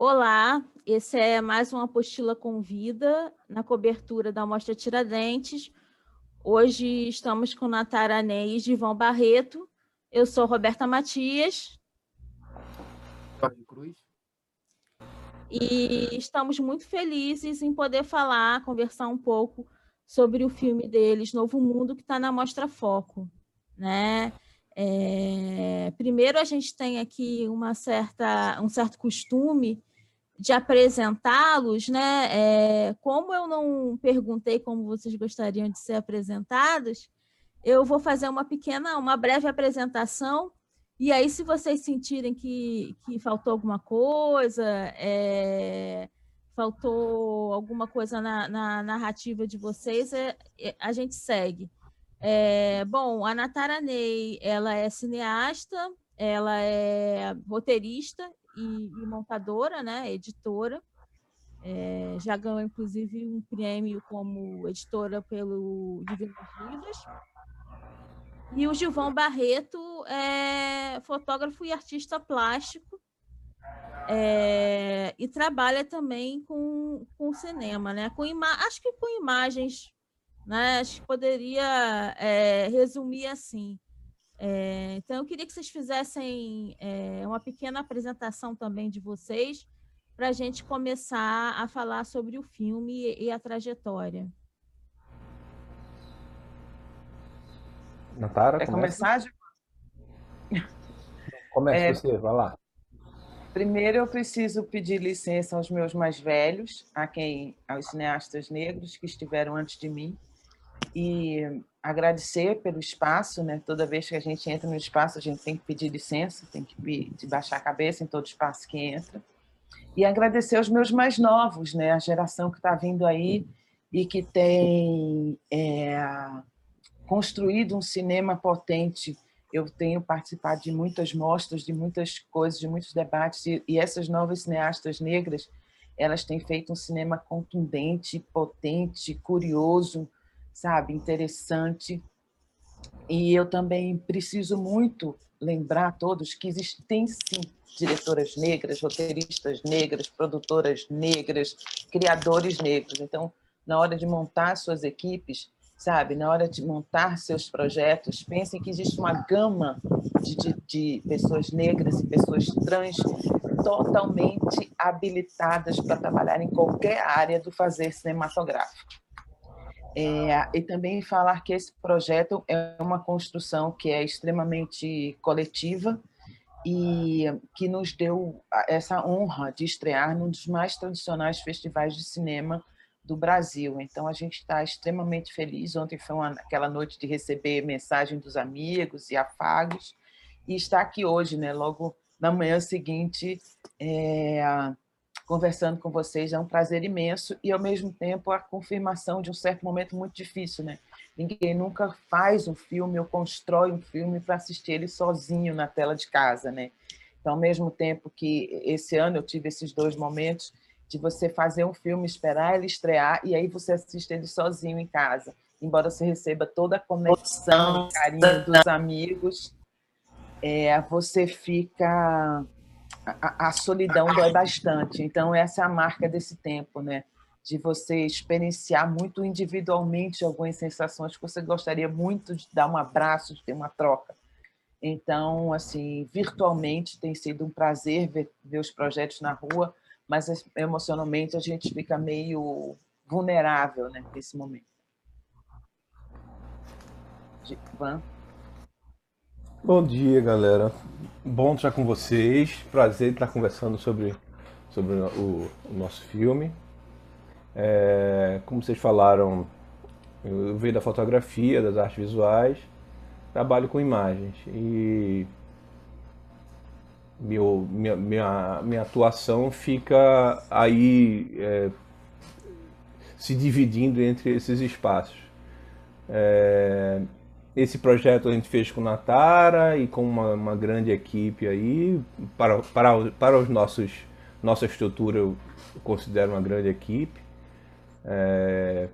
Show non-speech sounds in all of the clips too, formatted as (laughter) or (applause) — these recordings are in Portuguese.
Olá, esse é mais uma apostila com vida na cobertura da Mostra Tiradentes. Hoje estamos com Natara Neis e Ivan Barreto. Eu sou Roberta Matias. Jorge Cruz. E estamos muito felizes em poder falar, conversar um pouco sobre o filme deles, Novo Mundo, que está na Mostra Foco. Né? É... Primeiro, a gente tem aqui uma certa, um certo costume de apresentá-los, né? É, como eu não perguntei como vocês gostariam de ser apresentados, eu vou fazer uma pequena, uma breve apresentação. E aí, se vocês sentirem que, que faltou alguma coisa, é, faltou alguma coisa na, na narrativa de vocês, é, é a gente segue. É, bom, a Natara Ney, ela é cineasta, ela é roteirista e, e montadora, né, editora. É, já ganhou, inclusive, um prêmio como editora pelo Divinos Livros. E o Gilvão Barreto é fotógrafo e artista plástico. É, e trabalha também com, com cinema, né? Com ima acho que com imagens, né? Acho que poderia é, resumir assim. É, então, eu queria que vocês fizessem é, uma pequena apresentação também de vocês, para a gente começar a falar sobre o filme e a trajetória. Natara, Quer começar? Começa é, você, vai lá. Primeiro, eu preciso pedir licença aos meus mais velhos, a quem, aos cineastas negros que estiveram antes de mim, e agradecer pelo espaço, né? Toda vez que a gente entra no espaço, a gente tem que pedir licença, tem que baixar a cabeça em todo espaço que entra. E agradecer aos meus mais novos, né? A geração que está vindo aí e que tem é, construído um cinema potente. Eu tenho participado de muitas mostras, de muitas coisas, de muitos debates, e, e essas novas cineastas negras, elas têm feito um cinema contundente, potente, curioso, sabe, interessante. E eu também preciso muito lembrar a todos que existem sim diretoras negras, roteiristas negras, produtoras negras, criadores negros. Então, na hora de montar suas equipes, sabe, na hora de montar seus projetos, pensem que existe uma gama de, de, de pessoas negras e pessoas trans totalmente habilitadas para trabalhar em qualquer área do fazer cinematográfico. É, e também falar que esse projeto é uma construção que é extremamente coletiva e que nos deu essa honra de estrear num dos mais tradicionais festivais de cinema do Brasil. Então, a gente está extremamente feliz. Ontem foi uma, aquela noite de receber mensagem dos amigos e afagos, e estar aqui hoje, né, logo na manhã seguinte, é, conversando com vocês. É um prazer imenso e, ao mesmo tempo, a confirmação de um certo momento muito difícil. Né? Ninguém nunca faz um filme ou constrói um filme para assistir ele sozinho na tela de casa. Né? Então, ao mesmo tempo que esse ano eu tive esses dois momentos de você fazer um filme, esperar ele estrear e aí você assiste ele sozinho em casa. Embora você receba toda a conexão, carinho dos amigos, é, você fica a, a solidão dói bastante. Então, essa é a marca desse tempo, né? de você experienciar muito individualmente algumas sensações que você gostaria muito de dar um abraço, de ter uma troca. Então, assim, virtualmente tem sido um prazer ver, ver os projetos na rua, mas emocionalmente a gente fica meio vulnerável né, nesse momento. Van? Bom dia, galera. Bom estar com vocês. Prazer estar conversando sobre, sobre o, o nosso filme. É, como vocês falaram, eu venho da fotografia, das artes visuais, trabalho com imagens e meu, minha, minha, minha atuação fica aí é, se dividindo entre esses espaços. É, esse projeto a gente fez com Natara e com uma, uma grande equipe aí. Para, para, para os nossos, nossa estrutura, eu considero uma grande equipe. É,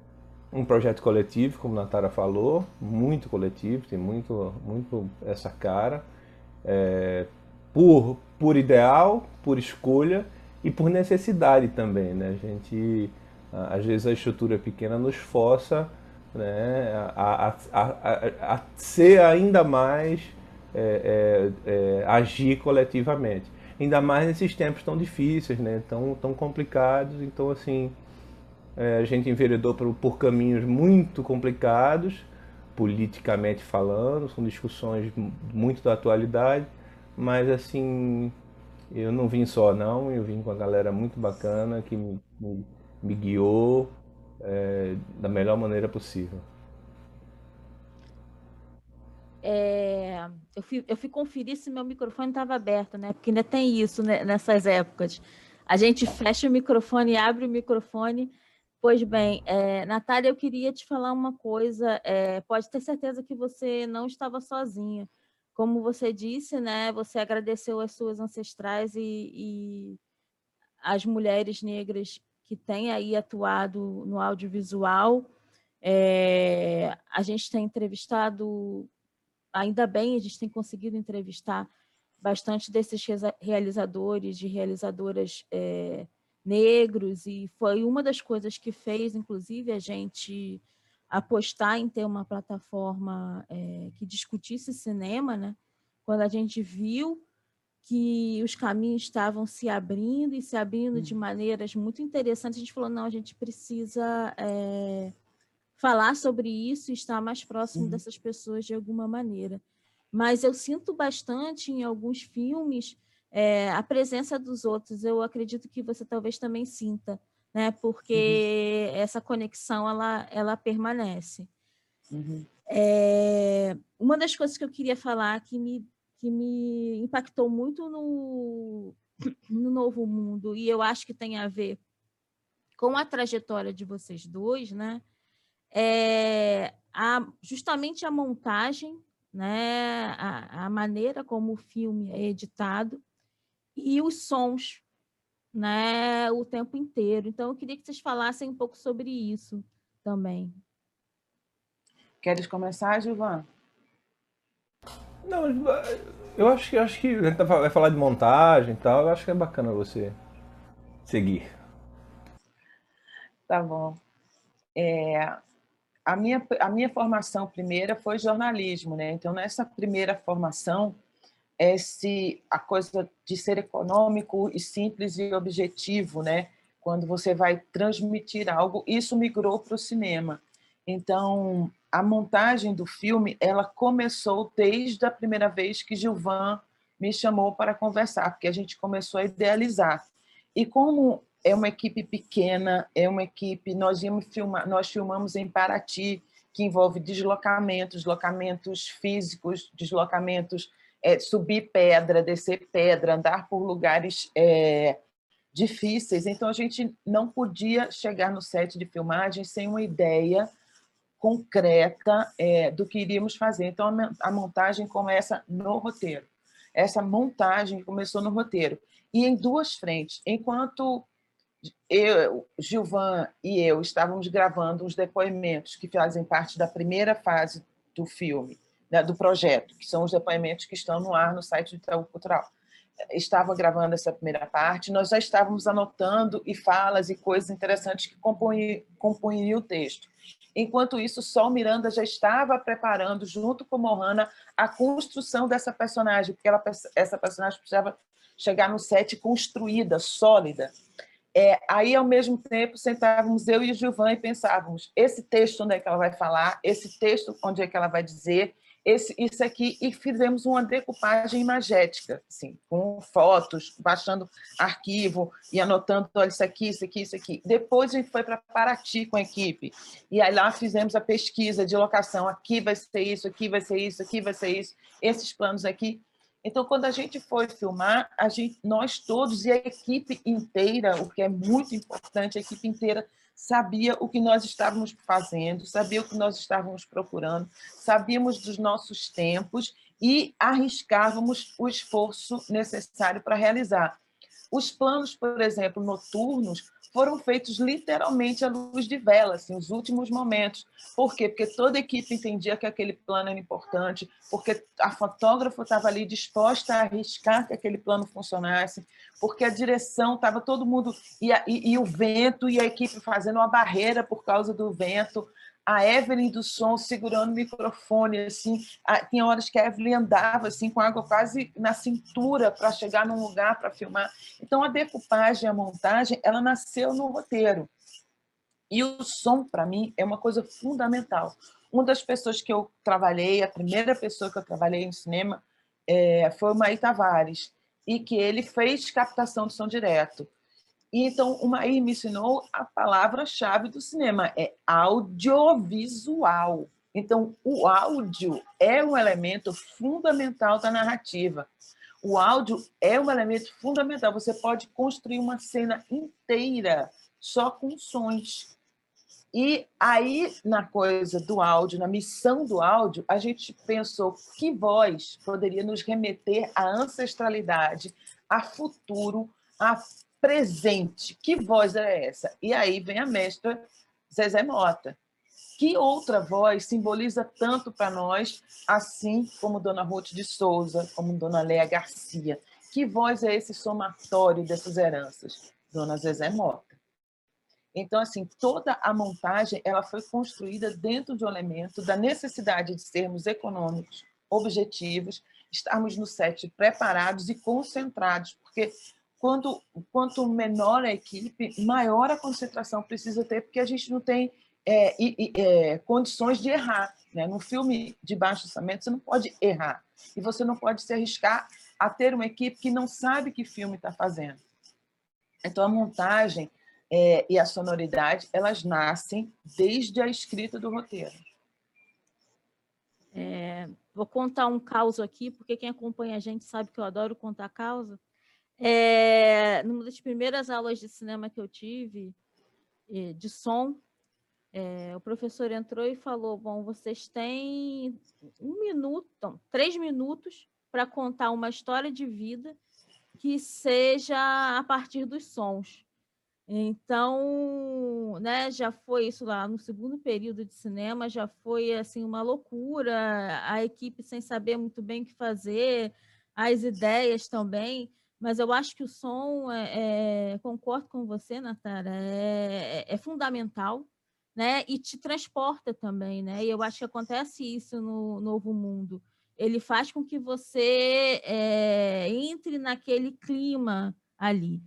um projeto coletivo, como Natara falou, muito coletivo, tem muito, muito essa cara. É, por, por ideal, por escolha e por necessidade também, né? A gente, às vezes a estrutura pequena nos força né, a, a, a, a ser ainda mais, é, é, é, agir coletivamente. Ainda mais nesses tempos tão difíceis, né, tão, tão complicados. Então, assim, é, a gente enveredou por, por caminhos muito complicados, politicamente falando, são discussões muito da atualidade, mas, assim, eu não vim só, não, eu vim com a galera muito bacana que me, me, me guiou, é, da melhor maneira possível. É, eu, fui, eu fui conferir se meu microfone estava aberto, né? Porque ainda tem isso né, nessas épocas. A gente fecha o microfone abre o microfone. Pois bem, é, Natália, eu queria te falar uma coisa. É, pode ter certeza que você não estava sozinha. Como você disse, né? Você agradeceu as suas ancestrais e, e as mulheres negras que tem aí atuado no audiovisual. É, a gente tem entrevistado, ainda bem, a gente tem conseguido entrevistar bastante desses realizadores e realizadoras é, negros, e foi uma das coisas que fez, inclusive, a gente apostar em ter uma plataforma é, que discutisse cinema, né? quando a gente viu que os caminhos estavam se abrindo e se abrindo de hum. maneiras muito interessantes. A gente falou, não, a gente precisa é, falar sobre isso e estar mais próximo uhum. dessas pessoas de alguma maneira. Mas eu sinto bastante em alguns filmes é, a presença dos outros. Eu acredito que você talvez também sinta, né? Porque uhum. essa conexão ela, ela permanece. Uhum. É, uma das coisas que eu queria falar que me que me impactou muito no, no Novo Mundo, e eu acho que tem a ver com a trajetória de vocês dois, né? É a, justamente a montagem, né? A, a maneira como o filme é editado e os sons, né? O tempo inteiro. Então, eu queria que vocês falassem um pouco sobre isso também. Queres começar, Gilvan? Não, eu acho que acho que a gente tá vai falar de montagem e tal, eu acho que é bacana você seguir. Tá bom. É, a, minha, a minha formação primeira foi jornalismo, né? Então, nessa primeira formação, esse, a coisa de ser econômico e simples e objetivo, né? Quando você vai transmitir algo, isso migrou para o cinema. Então, a montagem do filme ela começou desde a primeira vez que Gilvan me chamou para conversar, porque a gente começou a idealizar. E como é uma equipe pequena, é uma equipe, nós íamos filmar, nós filmamos em Paraty, que envolve deslocamentos, deslocamentos físicos, deslocamentos, é, subir pedra, descer pedra, andar por lugares é, difíceis. Então a gente não podia chegar no set de filmagem sem uma ideia concreta é, do que iríamos fazer. Então, a montagem começa no roteiro. Essa montagem começou no roteiro. E em duas frentes. Enquanto eu, Gilvan e eu estávamos gravando os depoimentos que fazem parte da primeira fase do filme, né, do projeto, que são os depoimentos que estão no ar no site do Itaú Cultural. Estava gravando essa primeira parte, nós já estávamos anotando e falas e coisas interessantes que compunham o texto. Enquanto isso, Sol Miranda já estava preparando, junto com Mohana, a construção dessa personagem, porque ela, essa personagem precisava chegar no set construída, sólida. É, aí, ao mesmo tempo, sentávamos eu e o Gilvan e pensávamos, esse texto onde é que ela vai falar, esse texto onde é que ela vai dizer, esse, isso aqui e fizemos uma decupagem imagética, assim, com fotos, baixando arquivo e anotando, olha, isso aqui, isso aqui, isso aqui. Depois a gente foi para Paraty com a equipe, e aí lá fizemos a pesquisa de locação, aqui vai ser isso, aqui vai ser isso, aqui vai ser isso, esses planos aqui. Então, quando a gente foi filmar, a gente, nós todos e a equipe inteira, o que é muito importante, a equipe inteira sabia o que nós estávamos fazendo, sabia o que nós estávamos procurando, sabíamos dos nossos tempos e arriscávamos o esforço necessário para realizar. Os planos, por exemplo, noturnos, foram feitos literalmente à luz de vela, assim, os últimos momentos. Por quê? Porque toda a equipe entendia que aquele plano era importante, porque a fotógrafa estava ali disposta a arriscar que aquele plano funcionasse, porque a direção estava todo mundo e, e, e o vento e a equipe fazendo uma barreira por causa do vento a Evelyn do som segurando o microfone, assim, tinha horas que a Evelyn andava assim com água quase na cintura para chegar num lugar para filmar. Então a decupagem, a montagem, ela nasceu no roteiro. E o som para mim é uma coisa fundamental. Uma das pessoas que eu trabalhei, a primeira pessoa que eu trabalhei em cinema é, foi o Maí Tavares, e que ele fez captação de som direto. E então, o Maí me ensinou a palavra-chave do cinema, é audiovisual. Então, o áudio é um elemento fundamental da narrativa. O áudio é um elemento fundamental. Você pode construir uma cena inteira só com sons. E aí, na coisa do áudio, na missão do áudio, a gente pensou que voz poderia nos remeter à ancestralidade, a futuro, a presente. Que voz é essa? E aí vem a mestra Zezé Mota. Que outra voz simboliza tanto para nós, assim como Dona Ruth de Souza, como Dona Léa Garcia? Que voz é esse somatório dessas heranças? Dona Zezé Mota. Então, assim, toda a montagem ela foi construída dentro de um elemento da necessidade de sermos econômicos, objetivos, estarmos no set preparados e concentrados, porque quando, quanto menor a equipe, maior a concentração precisa ter, porque a gente não tem é, é, condições de errar. Né? No filme de baixo orçamento, você não pode errar. E você não pode se arriscar a ter uma equipe que não sabe que filme está fazendo. Então, a montagem é, e a sonoridade, elas nascem desde a escrita do roteiro. É, vou contar um caos aqui, porque quem acompanha a gente sabe que eu adoro contar causa. É, numa das primeiras aulas de cinema que eu tive, de som, é, o professor entrou e falou: Bom, vocês têm um minuto, não, três minutos para contar uma história de vida que seja a partir dos sons. Então, né, já foi isso lá no segundo período de cinema, já foi assim uma loucura, a equipe sem saber muito bem o que fazer, as ideias também. Mas eu acho que o som, é, é, concordo com você, Natara, é, é, fundamental, né? E te transporta também, né? E eu acho que acontece isso no Novo Mundo. Ele faz com que você é, entre naquele clima ali.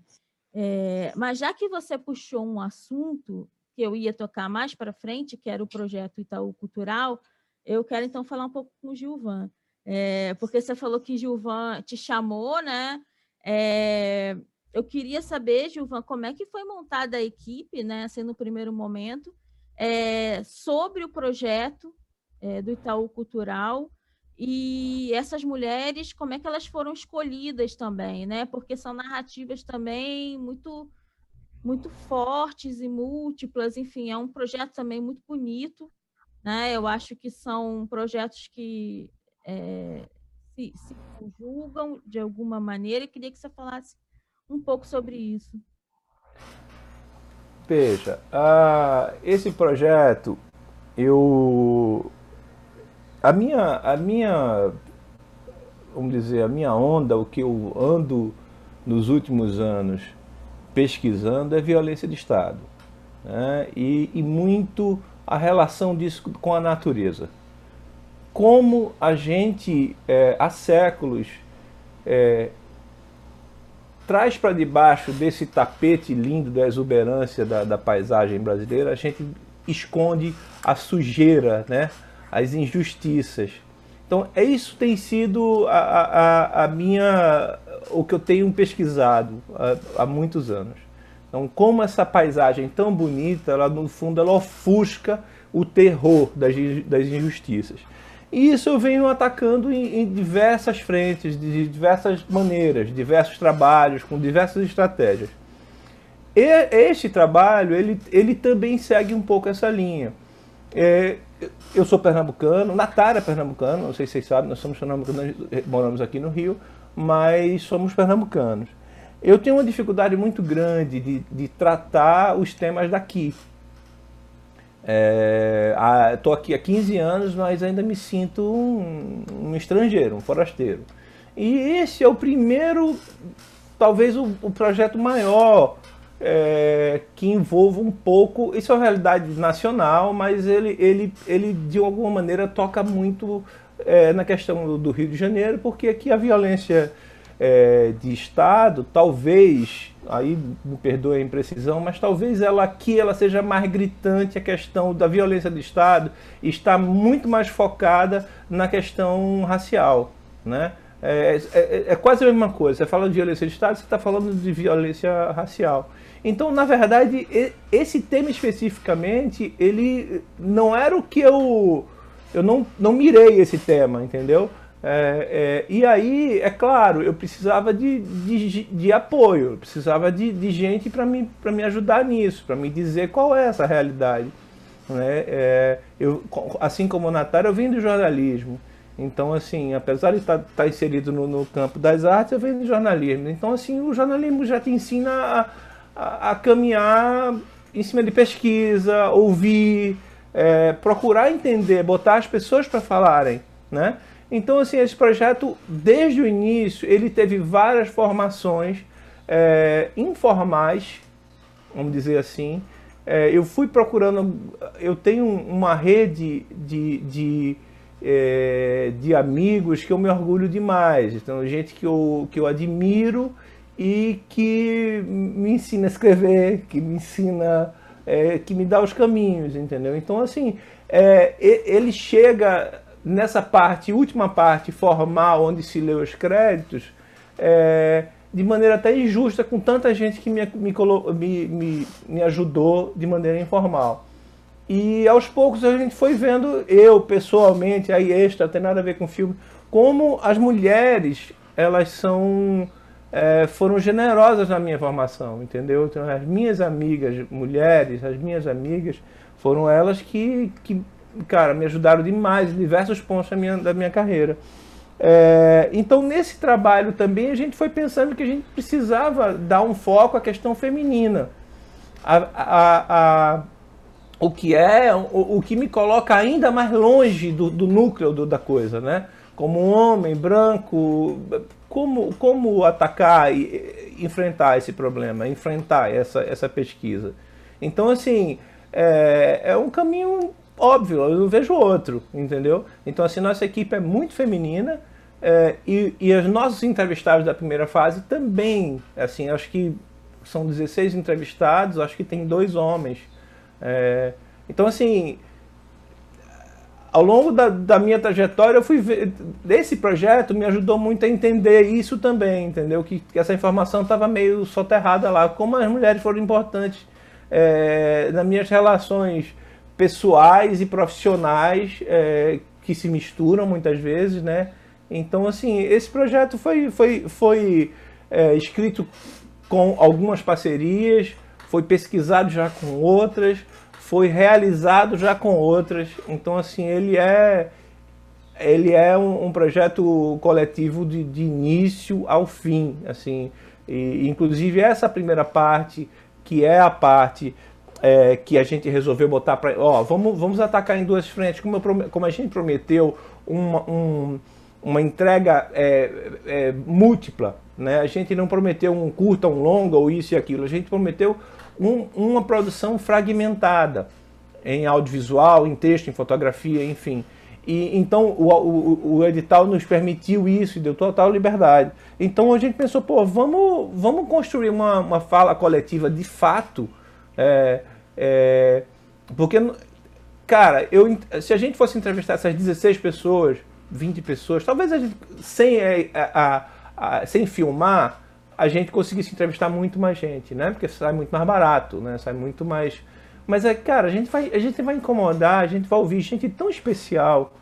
É, mas já que você puxou um assunto que eu ia tocar mais para frente, que era o projeto Itaú Cultural, eu quero então falar um pouco com o Gilvan. É, porque você falou que Gilvan te chamou, né? É, eu queria saber, Gilvan, como é que foi montada a equipe, né, assim, no primeiro momento, é, sobre o projeto é, do Itaú Cultural e essas mulheres, como é que elas foram escolhidas também, né? Porque são narrativas também muito muito fortes e múltiplas, enfim, é um projeto também muito bonito, né? Eu acho que são projetos que é, se, se conjugam de alguma maneira e queria que você falasse um pouco sobre isso. Veja, uh, esse projeto, eu, a minha, a minha, vamos dizer, a minha onda, o que eu ando nos últimos anos pesquisando é violência de Estado. Né? E, e muito a relação disso com a natureza como a gente, é, há séculos, é, traz para debaixo desse tapete lindo da exuberância da, da, paisagem brasileira, a gente esconde a sujeira, né? as injustiças. Então, é isso tem sido a, a, a minha, o que eu tenho pesquisado há, há muitos anos. Então, como essa paisagem tão bonita, ela no fundo ela ofusca o terror das, das injustiças. E isso eu venho atacando em, em, diversas frentes, de diversas maneiras, diversos trabalhos, com diversas estratégias. E este trabalho, ele, ele também segue um pouco essa linha. É, eu sou pernambucano, Natara é pernambucano, não sei se vocês sabem, nós somos pernambucanos, moramos aqui no Rio, mas somos pernambucanos. eu tenho uma dificuldade muito grande de, de tratar os temas daqui. Estou é, aqui há 15 anos, mas ainda me sinto um, um, estrangeiro, um forasteiro. E esse é o primeiro, talvez o, o projeto maior é, que envolva um pouco. Isso é uma realidade nacional, mas ele, ele, ele de alguma maneira toca muito é, na questão do Rio de Janeiro, porque aqui a violência é, de Estado, talvez, aí me perdoe a imprecisão, mas talvez ela aqui ela seja mais gritante, a questão da violência de Estado está muito mais focada na questão racial, né? É, é, é, é quase a mesma coisa. Você fala de violência de Estado, você está falando de violência racial. Então, na verdade, esse tema especificamente, ele não era o que eu. Eu não, não mirei esse tema, entendeu? É, é, e aí, é claro, eu precisava de, de, de apoio, eu precisava de, de gente para me, me ajudar nisso, para me dizer qual é essa realidade. Né? É, eu, assim como o Natália, eu vim do jornalismo. Então, assim, apesar de estar, estar inserido no, no, campo das artes, eu venho do jornalismo. Então, assim, o jornalismo já te ensina a, a, a caminhar em cima de pesquisa, ouvir, é, procurar entender, botar as pessoas para falarem, né? Então, assim, esse projeto, desde o início, ele teve várias formações é, informais, vamos dizer assim. É, eu fui procurando, eu tenho uma rede de, de, é, de amigos que eu me orgulho demais. Então, gente que eu, que eu admiro e que me ensina a escrever, que me ensina, é, que me dá os caminhos, entendeu? Então, assim, é, ele chega nessa parte, última parte formal, onde se lê os créditos, é, de maneira até injusta com tanta gente que me, me, me, me ajudou de maneira informal. E aos poucos a gente foi vendo, eu pessoalmente, aí extra, tem nada a ver com filme, como as mulheres, elas são, é, foram generosas na minha formação, entendeu? Então as minhas amigas mulheres, as minhas amigas, foram elas que, que cara, me ajudaram demais em diversos pontos da minha, da minha carreira. É, então, nesse trabalho também, a gente foi pensando que a gente precisava dar um foco à questão feminina. A, a, a, o que é, o, o, que me coloca ainda mais longe do, do núcleo do, da coisa, né? Como um homem branco, como, como atacar e enfrentar esse problema, enfrentar essa, essa pesquisa. Então, assim, é, é um caminho óbvio, eu não vejo outro, entendeu? Então, assim, nossa equipe é muito feminina é, e, e os nossos entrevistados da primeira fase também, assim, acho que são 16 entrevistados, acho que tem dois homens. É, então, assim, ao longo da, da, minha trajetória, eu fui ver. Esse projeto me ajudou muito a entender isso também, entendeu? Que, que essa informação estava meio soterrada lá. Como as mulheres foram importantes é, nas minhas relações pessoais e profissionais é, que se misturam muitas vezes, né? Então, assim, esse projeto foi, foi, foi é, escrito com algumas parcerias, foi pesquisado já com outras, foi realizado já com outras. Então, assim, ele é ele é um, um projeto coletivo de, de, início ao fim, assim. E, inclusive essa primeira parte, que é a parte é, que a gente resolveu botar para. Ó, vamos, vamos atacar em duas frentes. Como, eu, como a gente prometeu uma, um, uma entrega é, é, múltipla, né? a gente não prometeu um curto, um longo, ou isso e aquilo. A gente prometeu um, uma produção fragmentada em audiovisual, em texto, em fotografia, enfim. E, então o, o, o, edital nos permitiu isso e deu total liberdade. Então a gente pensou, pô, vamos, vamos construir uma, uma fala coletiva de fato é, é, porque, cara, eu, se a gente fosse entrevistar essas 16 pessoas, 20 pessoas, talvez a gente, sem, é, a, a, a, sem filmar, a gente conseguisse entrevistar muito mais gente, né? Porque sai muito mais barato, né? Sai muito mais. Mas, é, cara, a gente, vai, a gente vai incomodar, a gente vai ouvir gente tão especial.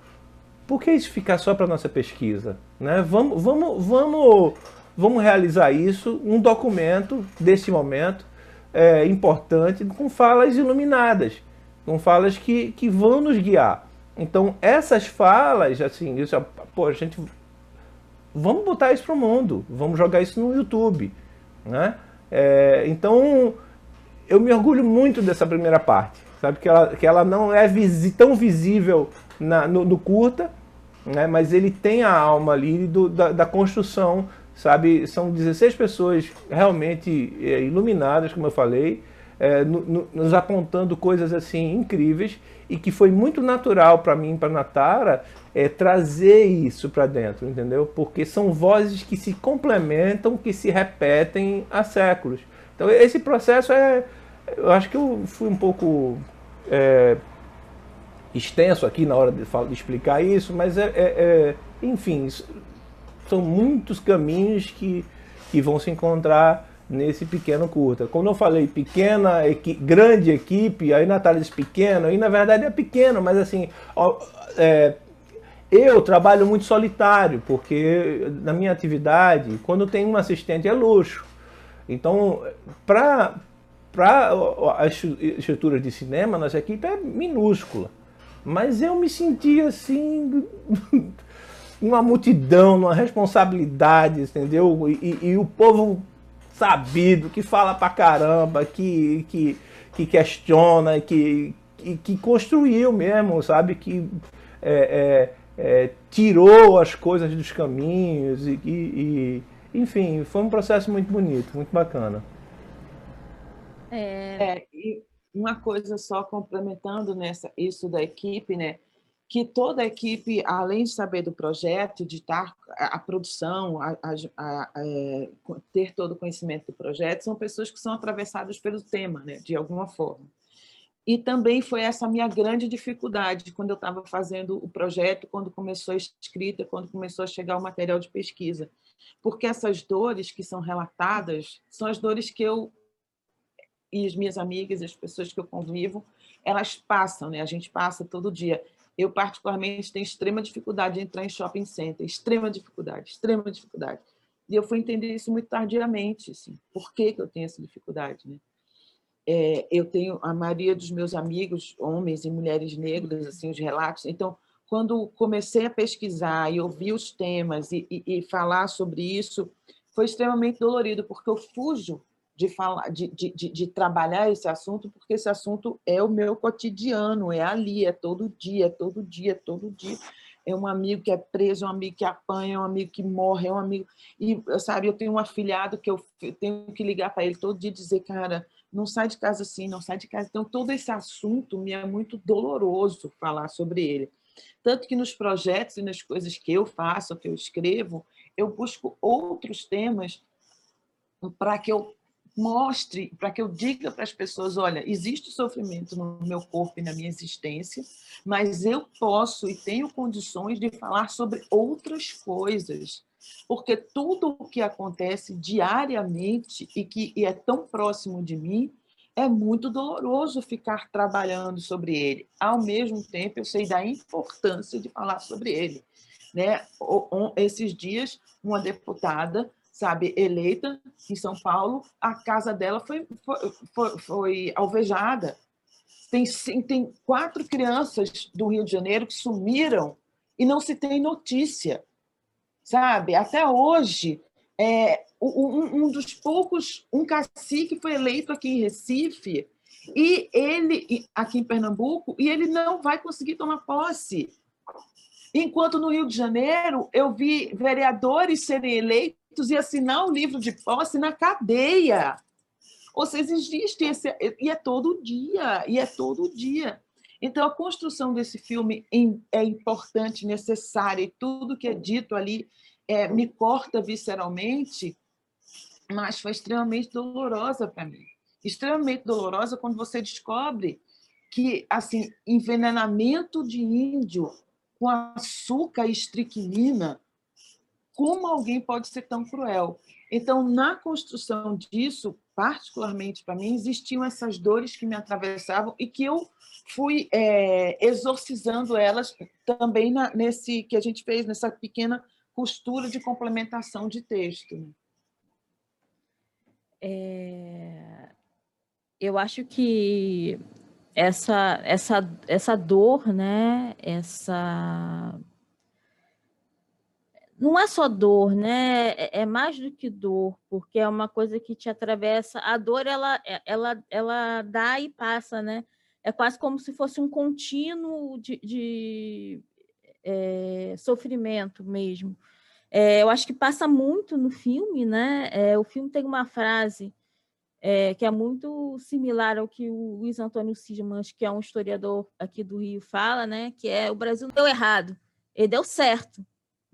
Por que isso ficar só para nossa pesquisa? Né? Vamos, vamos, vamos, vamos realizar isso, um documento desse momento é, importante com falas iluminadas, com falas que, que vão nos guiar. Então, essas falas, assim, isso, pô, a gente. Vamos botar isso para o mundo, vamos jogar isso no YouTube. Né? É, então, eu me orgulho muito dessa primeira parte, sabe? Que ela, que ela não é visi, tão visível na, no, no, curta, né? mas ele tem a alma ali do, da, da, construção, sabe? São 16 pessoas realmente é, iluminadas, como eu falei, é, no, no, nos apontando coisas assim incríveis e que foi muito natural para mim, para Natara, é, trazer isso para dentro, entendeu? Porque são vozes que se complementam, que se repetem há séculos. Então esse processo é, eu acho que eu fui um pouco é, extenso aqui na hora de, de explicar isso, mas é, é, é enfim, são muitos caminhos que, que vão se encontrar nesse pequeno curta. Como eu falei, pequena, equi grande equipe, aí Natália diz pequeno, e na verdade é pequeno, mas assim, ó, é, eu trabalho muito solitário, porque na minha atividade, quando tem um assistente é luxo. Então, para a estrutura de cinema, nossa equipe é minúscula. Mas eu me senti assim, (laughs) uma multidão, uma responsabilidade, entendeu? E, e, e, o povo sabido, que fala pra caramba, que, que, que questiona, que, que, que construiu mesmo, sabe? Que é, é, é, tirou as coisas dos caminhos e, e, e, enfim, foi um processo muito bonito, muito bacana. É... é e uma coisa só complementando nessa isso da equipe, né? Que toda a equipe, além de saber do projeto, de estar a, a produção, a, a, é, ter todo o conhecimento do projeto, são pessoas que são atravessadas pelo tema, né? De alguma forma. E também foi essa minha grande dificuldade quando eu estava fazendo o projeto, quando começou a escrita, quando começou a chegar o material de pesquisa. Porque essas dores que são relatadas são as dores que eu e as minhas amigas, as pessoas que eu convivo, elas passam, né? A gente passa todo dia. Eu, particularmente, tenho extrema dificuldade de entrar em shopping center, extrema dificuldade, extrema dificuldade. E eu fui entender isso muito tardiamente, assim. Por que, que eu tenho essa dificuldade, né? é, eu tenho a maioria dos meus amigos, homens e mulheres negras, assim, os relatos. Então, quando comecei a pesquisar e ouvir os temas e, e, e falar sobre isso, foi extremamente dolorido, porque eu fujo de, falar, de, de, de, trabalhar esse assunto, porque esse assunto é o meu cotidiano, é ali, é todo dia, é todo dia, é todo dia. É um amigo que é preso, um amigo que apanha, um amigo que morre, é um amigo... E, sabe, eu tenho um afilhado que eu tenho que ligar para ele todo dia e dizer, cara, não sai de casa assim, não sai de casa. Então, todo esse assunto me é muito doloroso falar sobre ele. Tanto que nos projetos e nas coisas que eu faço, que eu escrevo, eu busco outros temas para que eu mostre, para que eu diga para as pessoas, olha, existe sofrimento no meu corpo e na minha existência, mas eu posso e tenho condições de falar sobre outras coisas porque tudo o que acontece diariamente e que e é tão próximo de mim é muito doloroso ficar trabalhando sobre ele. Ao mesmo tempo, eu sei da importância de falar sobre ele. Né? Esses dias, uma deputada, sabe, eleita em São Paulo, a casa dela foi, foi, foi, foi alvejada. Tem, tem quatro crianças do Rio de Janeiro que sumiram e não se tem notícia sabe? Até hoje, é, um, um, dos poucos, um cacique foi eleito aqui em Recife, e ele, aqui em Pernambuco, e ele não vai conseguir tomar posse. Enquanto no Rio de Janeiro, eu vi vereadores serem eleitos e assinar o livro de posse na cadeia. Ou seja, existe esse. E é todo dia, e é todo dia. Então, a construção desse filme é importante, necessária, e tudo que é dito ali é, me corta visceralmente, mas foi extremamente dolorosa para mim. Extremamente dolorosa quando você descobre que assim envenenamento de índio com açúcar e estricnina, como alguém pode ser tão cruel? Então, na construção disso, particularmente para mim, existiam essas dores que me atravessavam e que eu fui é, exorcizando elas também na, nesse que a gente fez, nessa pequena costura de complementação de texto. É... Eu acho que essa, essa, essa dor, né? essa não é só dor, né? É, é mais do que dor, porque é uma coisa que te atravessa. A dor, ela, ela, ela dá e passa, né? É quase como se fosse um contínuo de, de é, sofrimento mesmo. É, eu acho que passa muito no filme, né? É, o filme tem uma frase é, que é muito similar ao que o Luiz Antônio Sidmans, que é um historiador aqui do Rio, fala, né? Que é o Brasil deu errado, ele deu certo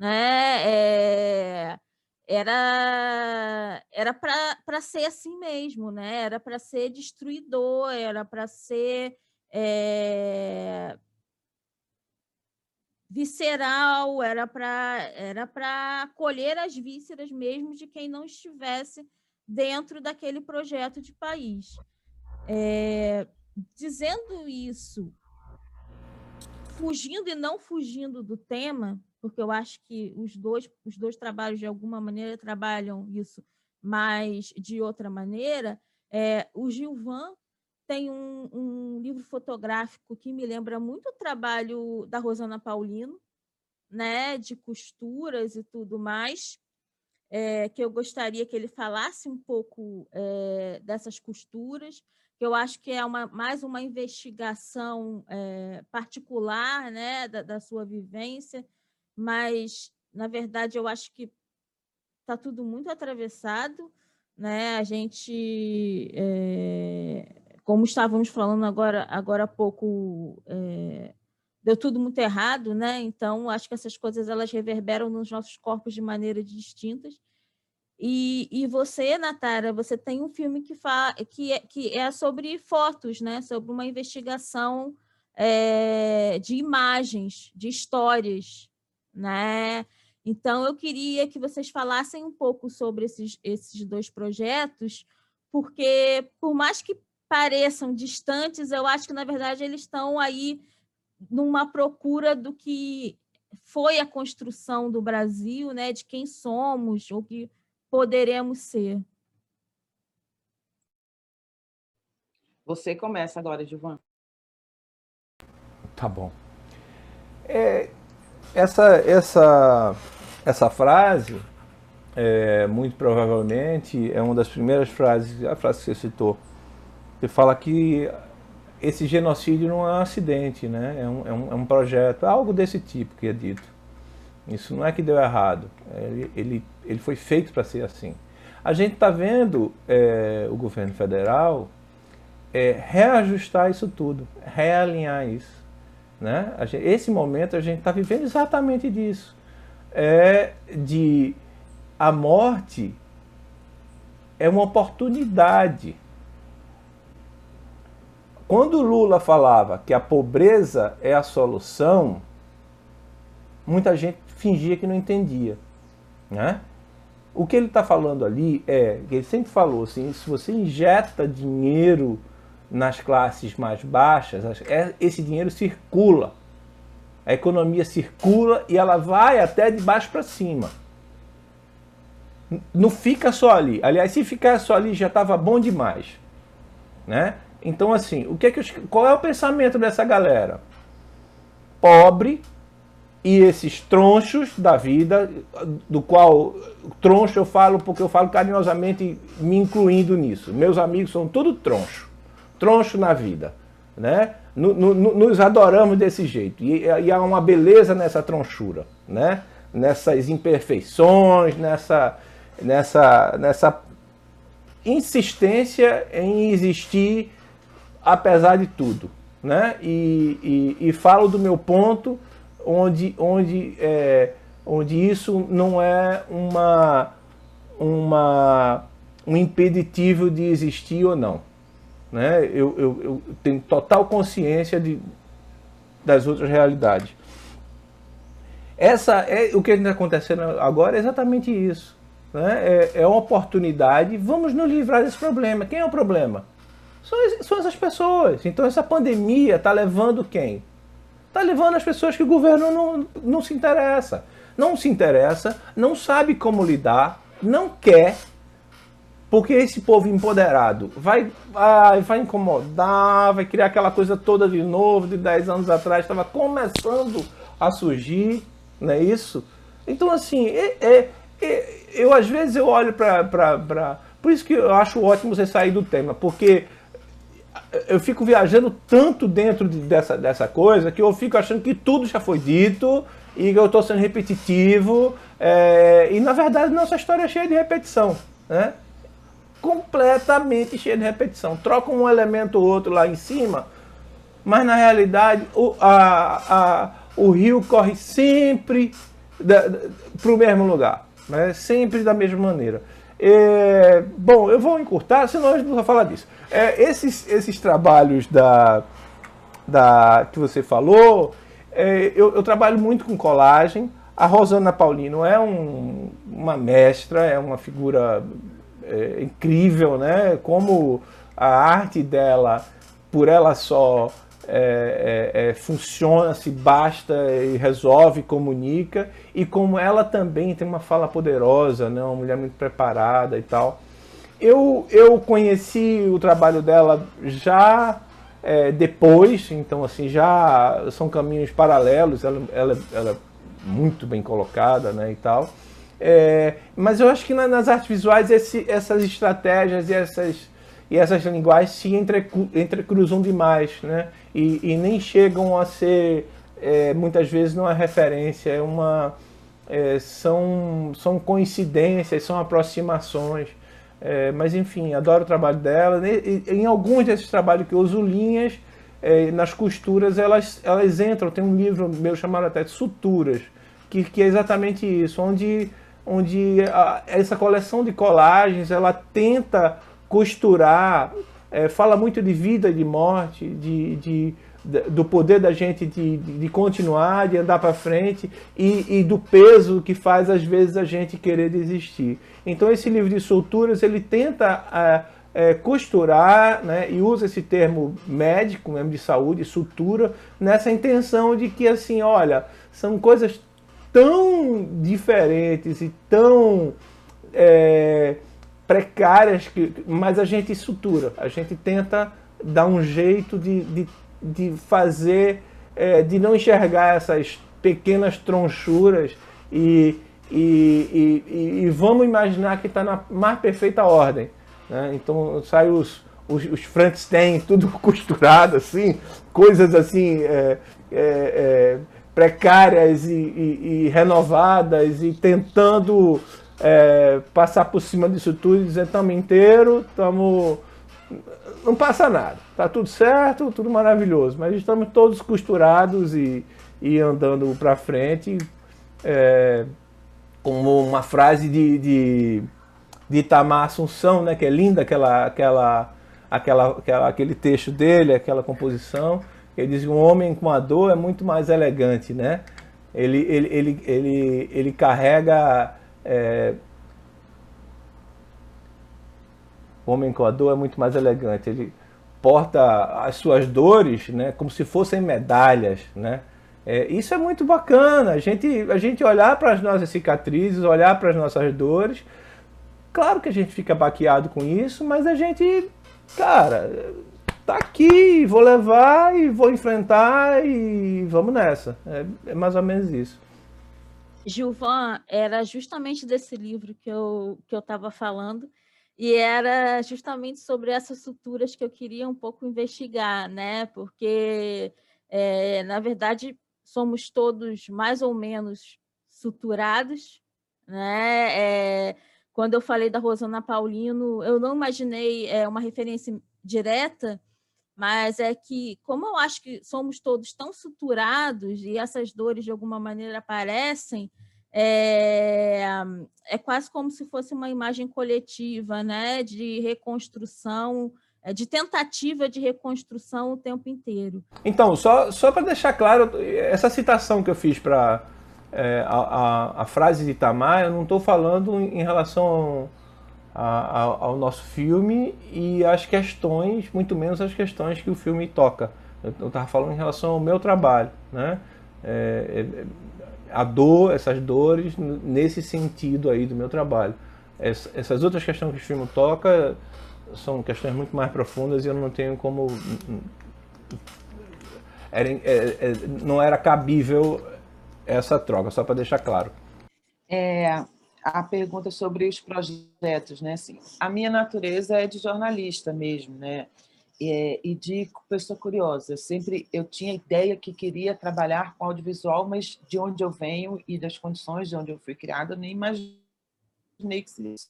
né? É, era era para ser assim mesmo, né? Era para ser destruidor, era para ser é, visceral, era para era para colher as vísceras mesmo de quem não estivesse dentro daquele projeto de país. É, dizendo isso, fugindo e não fugindo do tema, porque eu acho que os dois, os dois trabalhos, de alguma maneira, trabalham isso, mas de outra maneira. É, o Gilvan tem um, um, livro fotográfico que me lembra muito o trabalho da Rosana Paulino, né, de costuras e tudo mais, é, que eu gostaria que ele falasse um pouco é, dessas costuras, que eu acho que é uma, mais uma investigação é, particular né, da, da sua vivência, mas na verdade eu acho que está tudo muito atravessado, né? A gente, é, como estávamos falando agora, agora há pouco, é, deu tudo muito errado, né? Então acho que essas coisas elas reverberam nos nossos corpos de maneiras distintas. E, e você, Natara, você tem um filme que, fala, que, é, que é sobre fotos, né? Sobre uma investigação é, de imagens, de histórias, né? Então, eu queria que vocês falassem um pouco sobre esses, esses dois projetos, porque, por mais que pareçam distantes, eu acho que, na verdade, eles estão aí numa procura do que foi a construção do Brasil, né? de quem somos, ou que poderemos ser. Você começa agora, Gilvan. Tá bom. É, essa, essa, essa frase, é, muito provavelmente, é uma das primeiras frases, a frase que você citou, que fala que esse genocídio não é um acidente, né? é, um, é, um, é um projeto, é algo desse tipo que é dito. Isso não é que deu errado, ele, ele, ele foi feito para ser assim. A gente está vendo é, o governo federal é, reajustar isso tudo, realinhar isso. Né? Gente, esse momento a gente está vivendo exatamente disso. É de a morte é uma oportunidade. Quando Lula falava que a pobreza é a solução, muita gente fingia que não entendia. Né? O que ele está falando ali é, ele sempre falou assim, se você injeta dinheiro nas classes mais baixas, é, esse dinheiro circula. A economia circula e ela vai até de baixo para cima. Não fica só ali. Aliás, se ficar só ali já estava bom demais. Né? Então, assim, o que é que os, qual é o pensamento dessa galera? Pobre e esses tronchos da vida, do qual troncho eu falo porque eu falo carinhosamente me incluindo nisso. Meus amigos são tudo troncho troncho na vida. Né? Nos adoramos desse jeito. E, e há uma beleza nessa tronchura, né? nessas imperfeições, nessa, nessa, nessa insistência em existir apesar de tudo. Né? E, e, e falo do meu ponto onde, onde, é, onde isso não é uma, uma, um impeditivo de existir ou não. Né? Eu, eu, eu tenho total consciência de, das outras realidades. Essa é o que está acontecendo agora é exatamente isso. Né? É, é uma oportunidade. Vamos nos livrar desse problema. Quem é o problema? São, são essas pessoas. Então essa pandemia está levando quem? Está levando as pessoas que o governo não, não se interessa. Não se interessa, não sabe como lidar, não quer porque esse povo empoderado vai, vai, vai incomodar, vai criar aquela coisa toda de novo, de 10 anos atrás, estava começando a surgir, não é isso? Então, assim, é, é, é, eu às vezes eu olho para. Por isso que eu acho ótimo você sair do tema, porque eu fico viajando tanto dentro de, dessa, dessa coisa que eu fico achando que tudo já foi dito e que eu estou sendo repetitivo. É, e na verdade, nossa história é cheia de repetição. Né? Completamente cheia de repetição. Troca um elemento ou outro lá em cima, mas na realidade o, a, a, o rio corre sempre para o mesmo lugar, né? sempre da mesma maneira. É, bom, eu vou encurtar, senão a gente não vai falar disso. É, esses, esses trabalhos da, da, que você falou, é, eu, eu, trabalho muito com colagem. A Rosana Paulino é um, uma mestra, é uma figura é, incrível, né? Como a arte dela, por ela só, é, é, é, funciona, se basta e resolve, comunica, e como ela também tem uma fala poderosa, né, uma mulher muito preparada e tal. Eu, eu conheci o trabalho dela já é, depois, então assim, já são caminhos paralelos, ela, ela, ela é muito bem colocada né, e tal. É, mas eu acho que nas artes visuais esse, essas estratégias e essas e essas linguagens se entrecruzam demais, né? E, e nem chegam a ser, é, muitas vezes, é referência, é uma, é, são, são coincidências, são aproximações. É, mas, enfim, adoro o trabalho dela. Em alguns desses trabalhos que eu uso linhas, é, nas costuras, elas, elas entram. Tem um livro meu chamado até de Suturas, que, que é exatamente isso, onde, onde a, essa coleção de colagens, ela tenta costurar, é, fala muito de vida e de morte, de, de, de, do poder da gente de, de, continuar, de andar para frente e, e, do peso que faz às vezes a gente querer desistir. Então esse livro de solturas ele tenta é, é, costurar né, e usa esse termo médico, mesmo de saúde, sutura, nessa intenção de que assim, olha, são coisas tão diferentes e tão é, precárias, que, mas a gente sutura, a gente tenta dar um jeito de, de, de fazer, é, de não enxergar essas pequenas tronchuras e, e, e, e vamos imaginar que está na mais perfeita ordem. Né? Então sai os, os, os, Frankenstein tudo (laughs) costurado, assim, coisas assim é, é, é precárias e, e, e, renovadas e tentando é, passar por cima disso tudo e dizer estamos inteiro, estamos. Não passa nada, tá tudo certo, tudo maravilhoso, mas estamos todos costurados e, e andando para frente, é, como uma frase de, de, de Itamar Assunção, né, que é linda aquela, aquela, aquela, aquela, aquele texto dele, aquela composição. Ele diz que um homem com a dor é muito mais elegante, né? Ele, ele, ele, ele, ele carrega é, o homem com a dor é muito mais elegante. Ele porta as suas dores né, como se fossem medalhas. Né? É, isso é muito bacana. A gente, a gente olhar para as nossas cicatrizes, olhar para as nossas dores. Claro que a gente fica baqueado com isso, mas a gente, cara, tá aqui, vou levar e vou enfrentar e vamos nessa. É, é mais ou menos isso. Gilvan, era justamente desse livro que eu que eu estava falando e era justamente sobre essas estruturas que eu queria um pouco investigar, né? Porque é, na verdade somos todos mais ou menos suturados, né? É, quando eu falei da Rosana Paulino, eu não imaginei é, uma referência direta, mas é que, como eu acho que somos todos tão suturados e essas dores de alguma maneira aparecem, é, é quase como se fosse uma imagem coletiva, né, de reconstrução, é, de tentativa de reconstrução o tempo inteiro. Então, só, só para deixar claro, essa citação que eu fiz para é, a, a, a, frase de Itamar, eu não estou falando em relação a, ao nosso filme e às questões, muito menos as questões que o filme toca. Eu estava falando em relação ao meu trabalho, né? É, é, a dor, essas dores, nesse sentido aí do meu trabalho. Essas outras questões que o filme toca são questões muito mais profundas e eu não tenho como. Era, é, é, não era cabível essa troca, só para deixar claro. É, a pergunta sobre os projetos, né? Assim, a minha natureza é de jornalista mesmo, né? É, e de pessoa curiosa. Sempre eu tinha ideia que queria trabalhar com audiovisual, mas de onde eu venho e das condições de onde eu fui criada, eu nem imaginei que isso.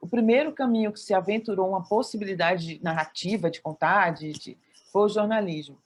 O primeiro caminho que se aventurou uma possibilidade narrativa de contar, de, de, foi o jornalismo.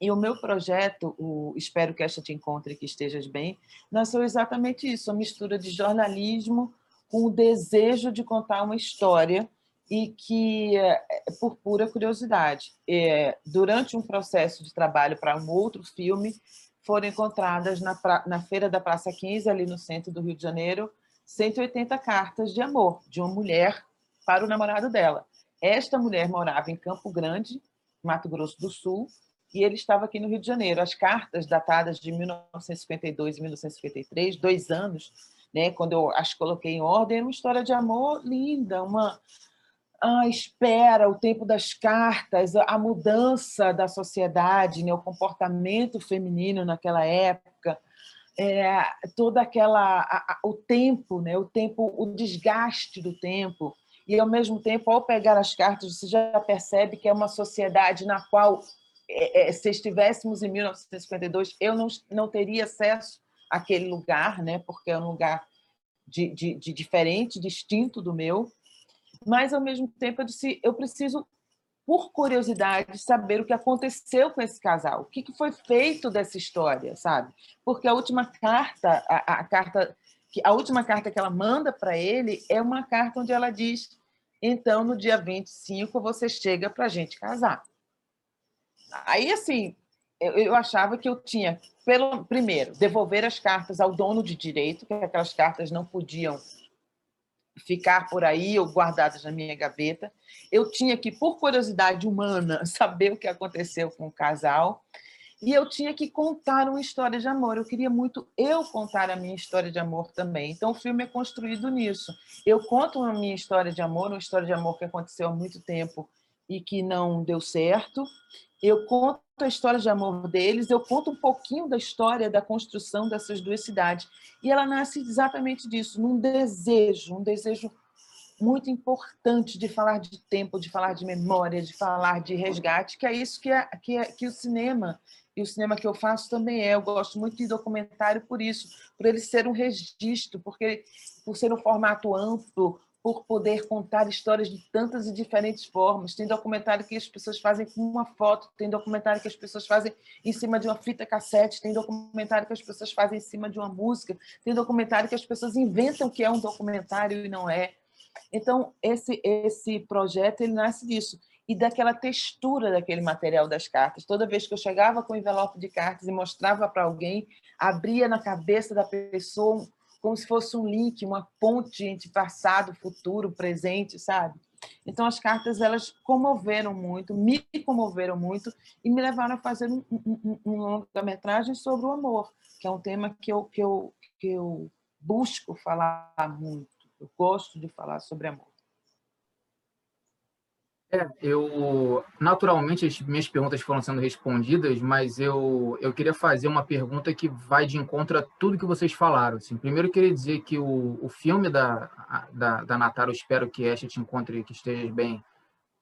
E o meu projeto, o Espero que esta te encontre e que estejas bem, nasceu exatamente isso, a mistura de jornalismo com o desejo de contar uma história e que, é, por pura curiosidade, é, durante um processo de trabalho para um outro filme, foram encontradas na, na Feira da Praça 15, ali no centro do Rio de Janeiro, 180 cartas de amor de uma mulher para o namorado dela. Esta mulher morava em Campo Grande, Mato Grosso do Sul, e ele estava aqui no Rio de Janeiro. As cartas datadas de 1952 e 1953, dois anos, né, quando eu as coloquei em ordem, era uma história de amor linda, uma espera, o tempo das cartas, a mudança da sociedade, né, o comportamento feminino naquela época, é, toda aquela a, a, o tempo, né, o tempo, o desgaste do tempo, e ao mesmo tempo, ao pegar as cartas, você já percebe que é uma sociedade na qual é, é, se estivéssemos em 1952, eu não, não teria acesso àquele lugar, né? porque é um lugar de, de, de diferente, distinto do meu, mas, ao mesmo tempo, eu disse, eu preciso, por curiosidade, saber o que aconteceu com esse casal, o que foi feito dessa história, sabe? Porque a última carta, a, a carta a última carta que ela manda para ele é uma carta onde ela diz então, no dia 25, você chega para a gente casar. Aí, assim, eu, eu achava que eu tinha, pelo primeiro, devolver as cartas ao dono de direito, que aquelas cartas não podiam ficar por aí ou guardadas na minha gaveta. Eu tinha que, por curiosidade humana, (laughs) saber o que aconteceu com o casal. E eu tinha que contar uma história de amor. Eu queria muito eu contar a minha história de amor também. Então, o filme é construído nisso. Eu conto a minha história de amor, uma história de amor que aconteceu há muito tempo e que não deu certo eu conto a história de amor deles, eu conto um pouquinho da história da construção dessas duas cidades. E ela nasce exatamente disso, num desejo, um desejo muito importante de falar de tempo, de falar de memória, de falar de resgate, que é isso que, é, que, é, que o cinema, e o cinema que eu faço também é. Eu gosto muito de documentário por isso, por ele ser um registro, porque por ser um formato amplo, por poder contar histórias de tantas e diferentes formas. Tem documentário que as pessoas fazem com uma foto, tem documentário que as pessoas fazem em cima de uma fita cassete, tem documentário que as pessoas fazem em cima de uma música, tem documentário que as pessoas inventam que é um documentário e não é. Então, esse, esse projeto ele nasce disso e daquela textura daquele material das cartas. Toda vez que eu chegava com o envelope de cartas e mostrava para alguém, abria na cabeça da pessoa como se fosse um link, uma ponte entre passado, futuro, presente, sabe? Então, as cartas elas comoveram muito, me comoveram muito e me levaram a fazer um, um, um longa-metragem sobre o amor, que é um tema que eu, que, eu, que eu busco falar muito. Eu gosto de falar sobre amor. É, eu naturalmente as minhas perguntas foram sendo respondidas, mas eu, eu queria fazer uma pergunta que vai de encontro a tudo que vocês falaram. Assim, primeiro, eu queria dizer que o, o filme da, da, da Natália, espero que esta te encontre que estejas bem,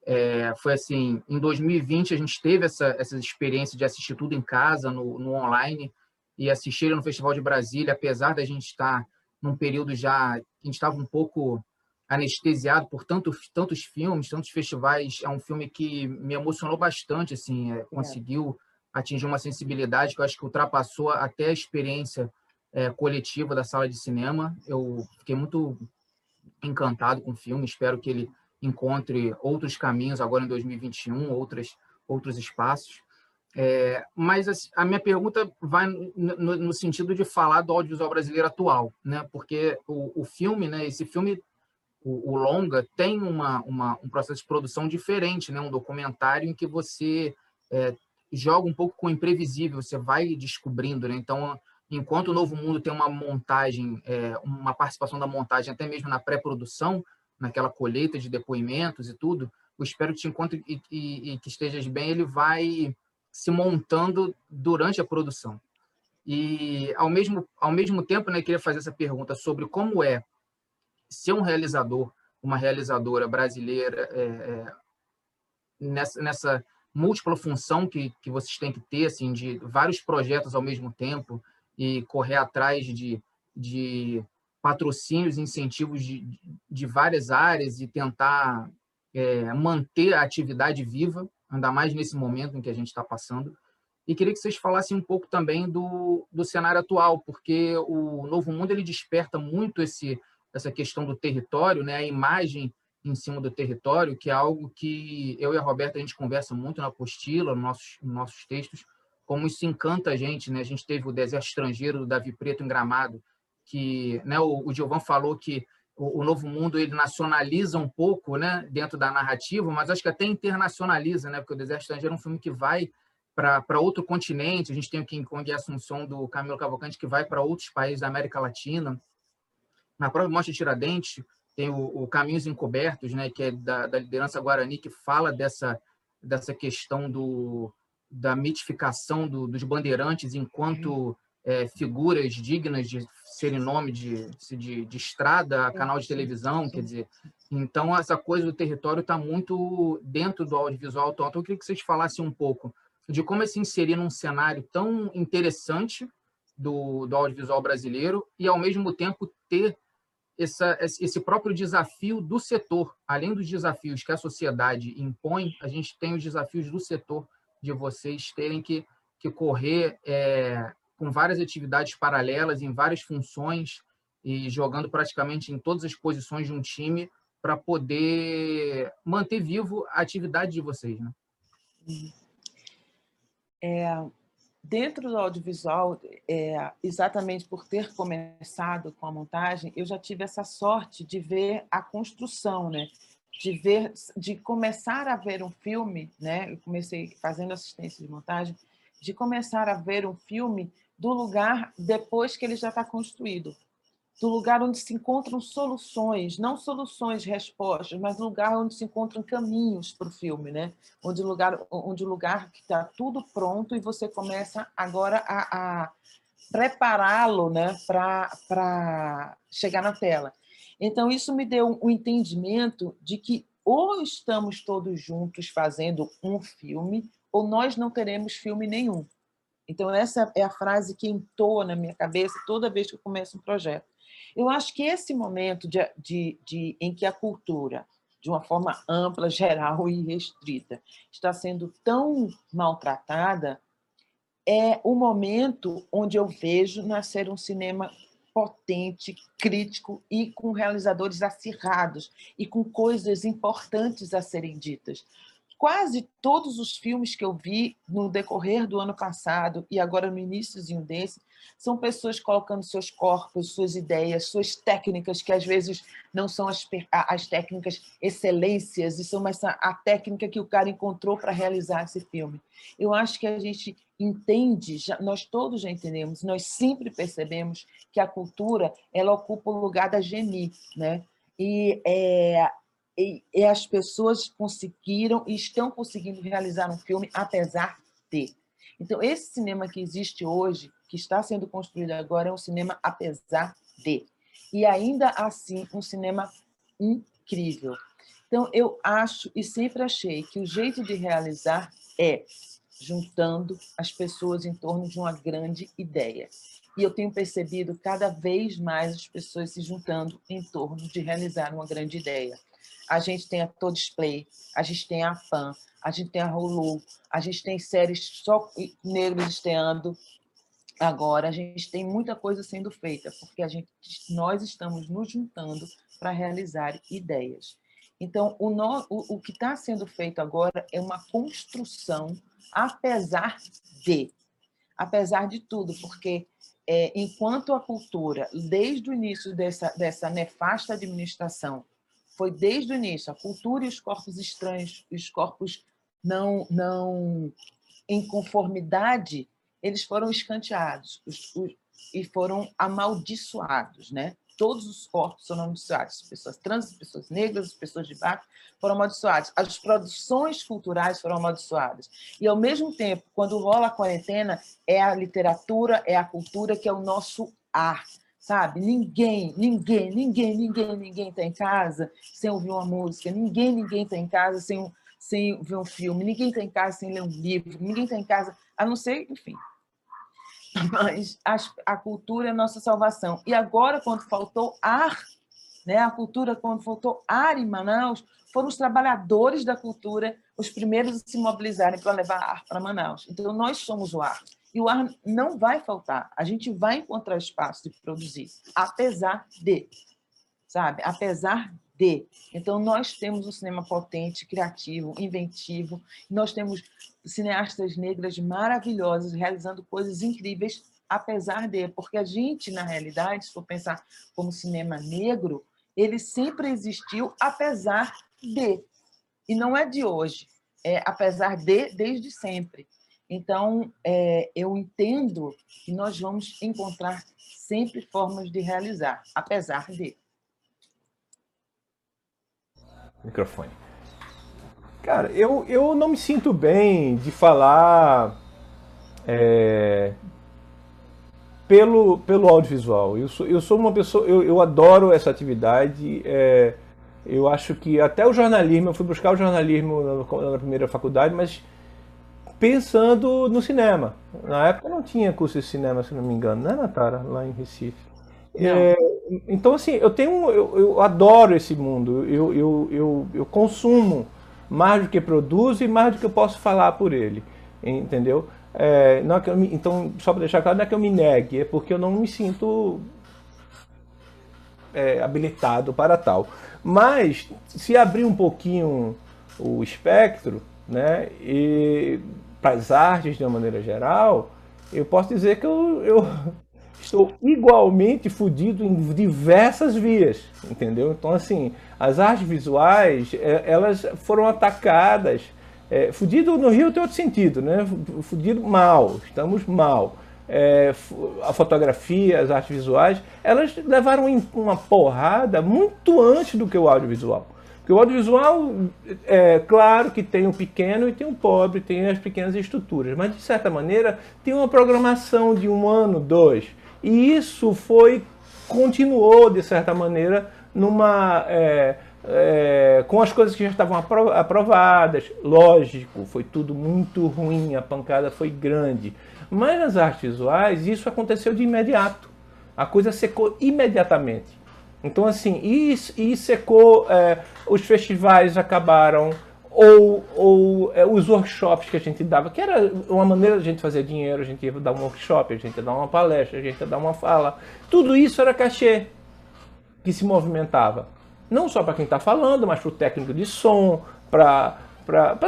é, foi assim, em 2020 a gente teve essa, essa experiência de assistir tudo em casa, no, no online, e assistir no Festival de Brasília, apesar da gente estar num período já, a gente estava um pouco anestesiado por tanto, tantos filmes, tantos festivais. É um filme que me emocionou bastante, assim, é, é. conseguiu atingir uma sensibilidade que eu acho que ultrapassou até a experiência é, coletiva da sala de cinema. Eu fiquei muito encantado com o filme, espero que ele encontre outros caminhos agora em 2021, outras, outros espaços. É, mas assim, a minha pergunta vai no, no, no, sentido de falar do audiovisual brasileiro atual, né? Porque o, o filme, né? Esse filme o, o longa tem uma, uma, um processo de produção diferente, né? um documentário em que você é, joga um pouco com o imprevisível, você vai descobrindo. Né? Então, enquanto o Novo Mundo tem uma montagem, é, uma participação da montagem até mesmo na pré-produção, naquela colheita de depoimentos e tudo, o Espero que te encontre e, e, e que estejas bem, ele vai se montando durante a produção. E, ao mesmo, ao mesmo tempo, né, queria fazer essa pergunta sobre como é ser um realizador, uma realizadora brasileira é, é, nessa, nessa múltipla função que, que vocês têm que ter, assim, de vários projetos ao mesmo tempo e correr atrás de, de patrocínios, incentivos de, de várias áreas e tentar é, manter a atividade viva, ainda mais nesse momento em que a gente está passando. E queria que vocês falassem um pouco também do, do cenário atual, porque o Novo Mundo ele desperta muito esse, essa questão do território, né? a imagem em cima do território, que é algo que eu e a Roberta a gente conversa muito na apostila, nos nossos, nos nossos textos, como isso encanta a gente. Né? A gente teve o Deserto Estrangeiro do Davi Preto em Gramado, que né, o, o Giovan falou que o, o, Novo Mundo ele nacionaliza um pouco né, dentro da narrativa, mas acho que até internacionaliza, né, porque o Deserto Estrangeiro é um filme que vai para outro continente. A gente tem o King Kong e Assunção do Camilo Cavalcante, que vai para outros países da América Latina. Na própria Mostra Tiradentes, tem o, o Caminhos Encobertos, né, que é da, da, liderança Guarani, que fala dessa, dessa questão do, da mitificação do, dos bandeirantes enquanto é, figuras dignas de serem nome de, de, de estrada, canal de televisão, quer dizer. Então, essa coisa do território está muito dentro do audiovisual. Então, eu queria que vocês falassem um pouco de como é se inserir num cenário tão interessante do, do audiovisual brasileiro e, ao mesmo tempo, ter essa, esse próprio desafio do setor. Além dos desafios que a sociedade impõe, a gente tem os desafios do setor de vocês terem que, que correr é, com várias atividades paralelas, em várias funções e jogando praticamente em todas as posições de um time para poder manter vivo a atividade de vocês. Né? É, dentro do audiovisual, é, exatamente por ter começado com a montagem, eu já tive essa sorte de ver a construção, né? de ver, de começar a ver um filme, né? Eu comecei fazendo assistência de montagem, de começar a ver um filme do lugar depois que ele já está construído do lugar onde se encontram soluções, não soluções, respostas, mas lugar onde se encontram caminhos para o filme, né? Onde lugar, onde lugar que está tudo pronto e você começa agora a, a prepará-lo, né, para chegar na tela. Então isso me deu um entendimento de que ou estamos todos juntos fazendo um filme, ou nós não teremos filme nenhum. Então, essa é a frase que entoa na minha cabeça toda vez que eu começo um projeto. Eu acho que esse momento de, de, de, em que a cultura, de uma forma ampla, (laughs) geral e restrita, está sendo tão maltratada, é o momento onde eu vejo nascer um cinema potente, crítico e com realizadores acirrados e com coisas importantes a serem ditas quase todos os filmes que eu vi no decorrer do ano passado e agora no iníciozinho desse, são pessoas colocando seus corpos, suas ideias, suas técnicas, que às vezes não são as, as técnicas excelências, e são mas a técnica que o cara encontrou para realizar esse filme. Eu acho que a gente entende, já, nós todos já entendemos, nós sempre percebemos que a cultura ela ocupa o lugar da geni, né? E é, e, e as pessoas conseguiram e estão conseguindo realizar um filme apesar de. Então, esse cinema que existe hoje, que está sendo construído agora, é um cinema apesar de. E ainda assim, um cinema incrível. Então, eu acho e sempre achei que o jeito de realizar é juntando as pessoas em torno de uma grande ideia. E eu tenho percebido cada vez mais as pessoas se juntando em torno de realizar uma grande ideia a gente tem a Display, a gente tem a FAN, a gente tem a Hulu, a gente tem séries só negros estreando agora, a gente tem muita coisa sendo feita, porque a gente, nós estamos nos juntando para realizar ideias. Então, o, no, o, o que está sendo feito agora é uma construção, apesar de, apesar de tudo, porque é, enquanto a cultura, desde o início dessa, dessa nefasta administração, foi desde o início, a cultura e os corpos estranhos, os corpos não, não em conformidade, eles foram escanteados os, os, e foram amaldiçoados. Né? todos os corpos foram amaldiçoados. As pessoas trans, as pessoas negras, as pessoas de baixo foram amaldiçoadas. As produções culturais foram amaldiçoadas. E, ao mesmo tempo, quando rola a quarentena, é a literatura, é a cultura que é o nosso ar sabe? Ninguém, ninguém, ninguém, ninguém, ninguém está em casa sem ouvir uma música, ninguém, ninguém está em casa sem, sem ver um filme, ninguém está em casa sem ler um livro, ninguém está em casa, a não ser, enfim. (laughs) Mas a, a cultura é a nossa salvação. E agora, quando faltou ar, né? a cultura, quando faltou ar em Manaus, foram os trabalhadores da cultura os primeiros a se mobilizarem para levar ar para Manaus. Então, nós somos o ar. E o ar não vai faltar. A gente vai encontrar espaço de produzir, apesar de, sabe? Apesar de. Então, nós temos um cinema potente, criativo, inventivo. Nós temos cineastas negras maravilhosas realizando coisas incríveis, apesar de. Porque a gente, na realidade, se for pensar como cinema negro, ele sempre existiu, apesar de. E não é de hoje, é apesar de, desde sempre. Então, é, eu entendo que nós vamos encontrar sempre formas de realizar, apesar de. Microfone. Cara, eu, eu não me sinto bem de falar é, pelo, pelo audiovisual. Eu sou, eu sou uma pessoa, eu, eu adoro essa atividade. É, eu acho que até o jornalismo, eu fui buscar o jornalismo na, na primeira faculdade, mas pensando no cinema. Na época não tinha curso de cinema, se não me engano, né, Natara? Lá em Recife. É, então, assim, eu tenho. Eu, eu adoro esse mundo. Eu, eu, eu, eu, consumo mais do que produzo e mais do que eu posso falar por ele. Entendeu? É, não é que me, então, só para deixar claro, não é que eu me negue, é porque eu não me sinto é, habilitado para tal. Mas, se abrir um pouquinho o espectro, né, e para as artes de uma maneira geral, eu posso dizer que eu, eu (laughs) estou igualmente fodido em diversas vias, entendeu? Então, assim, as artes visuais, é, elas foram atacadas. É, fudido no Rio tem outro sentido, né? Fudido mal, estamos mal. É, a fotografia, as artes visuais, elas levaram uma porrada muito antes do que o audiovisual. Porque o audiovisual, é claro que tem o pequeno e tem o pobre, tem as pequenas estruturas, mas de certa maneira tem uma programação de um ano, dois. E isso foi, continuou de certa maneira, numa. É, é, com as coisas que já estavam aprovadas. Lógico, foi tudo muito ruim, a pancada foi grande. Mas nas artes visuais, isso aconteceu de imediato. A coisa secou imediatamente. Então, assim, e, e secou, é, os festivais acabaram, ou, ou é, os workshops que a gente dava, que era uma maneira de a gente fazer dinheiro, a gente ia dar um workshop, a gente ia dar uma palestra, a gente ia dar uma fala. Tudo isso era cachê que se movimentava. Não só para quem está falando, mas para o técnico de som, para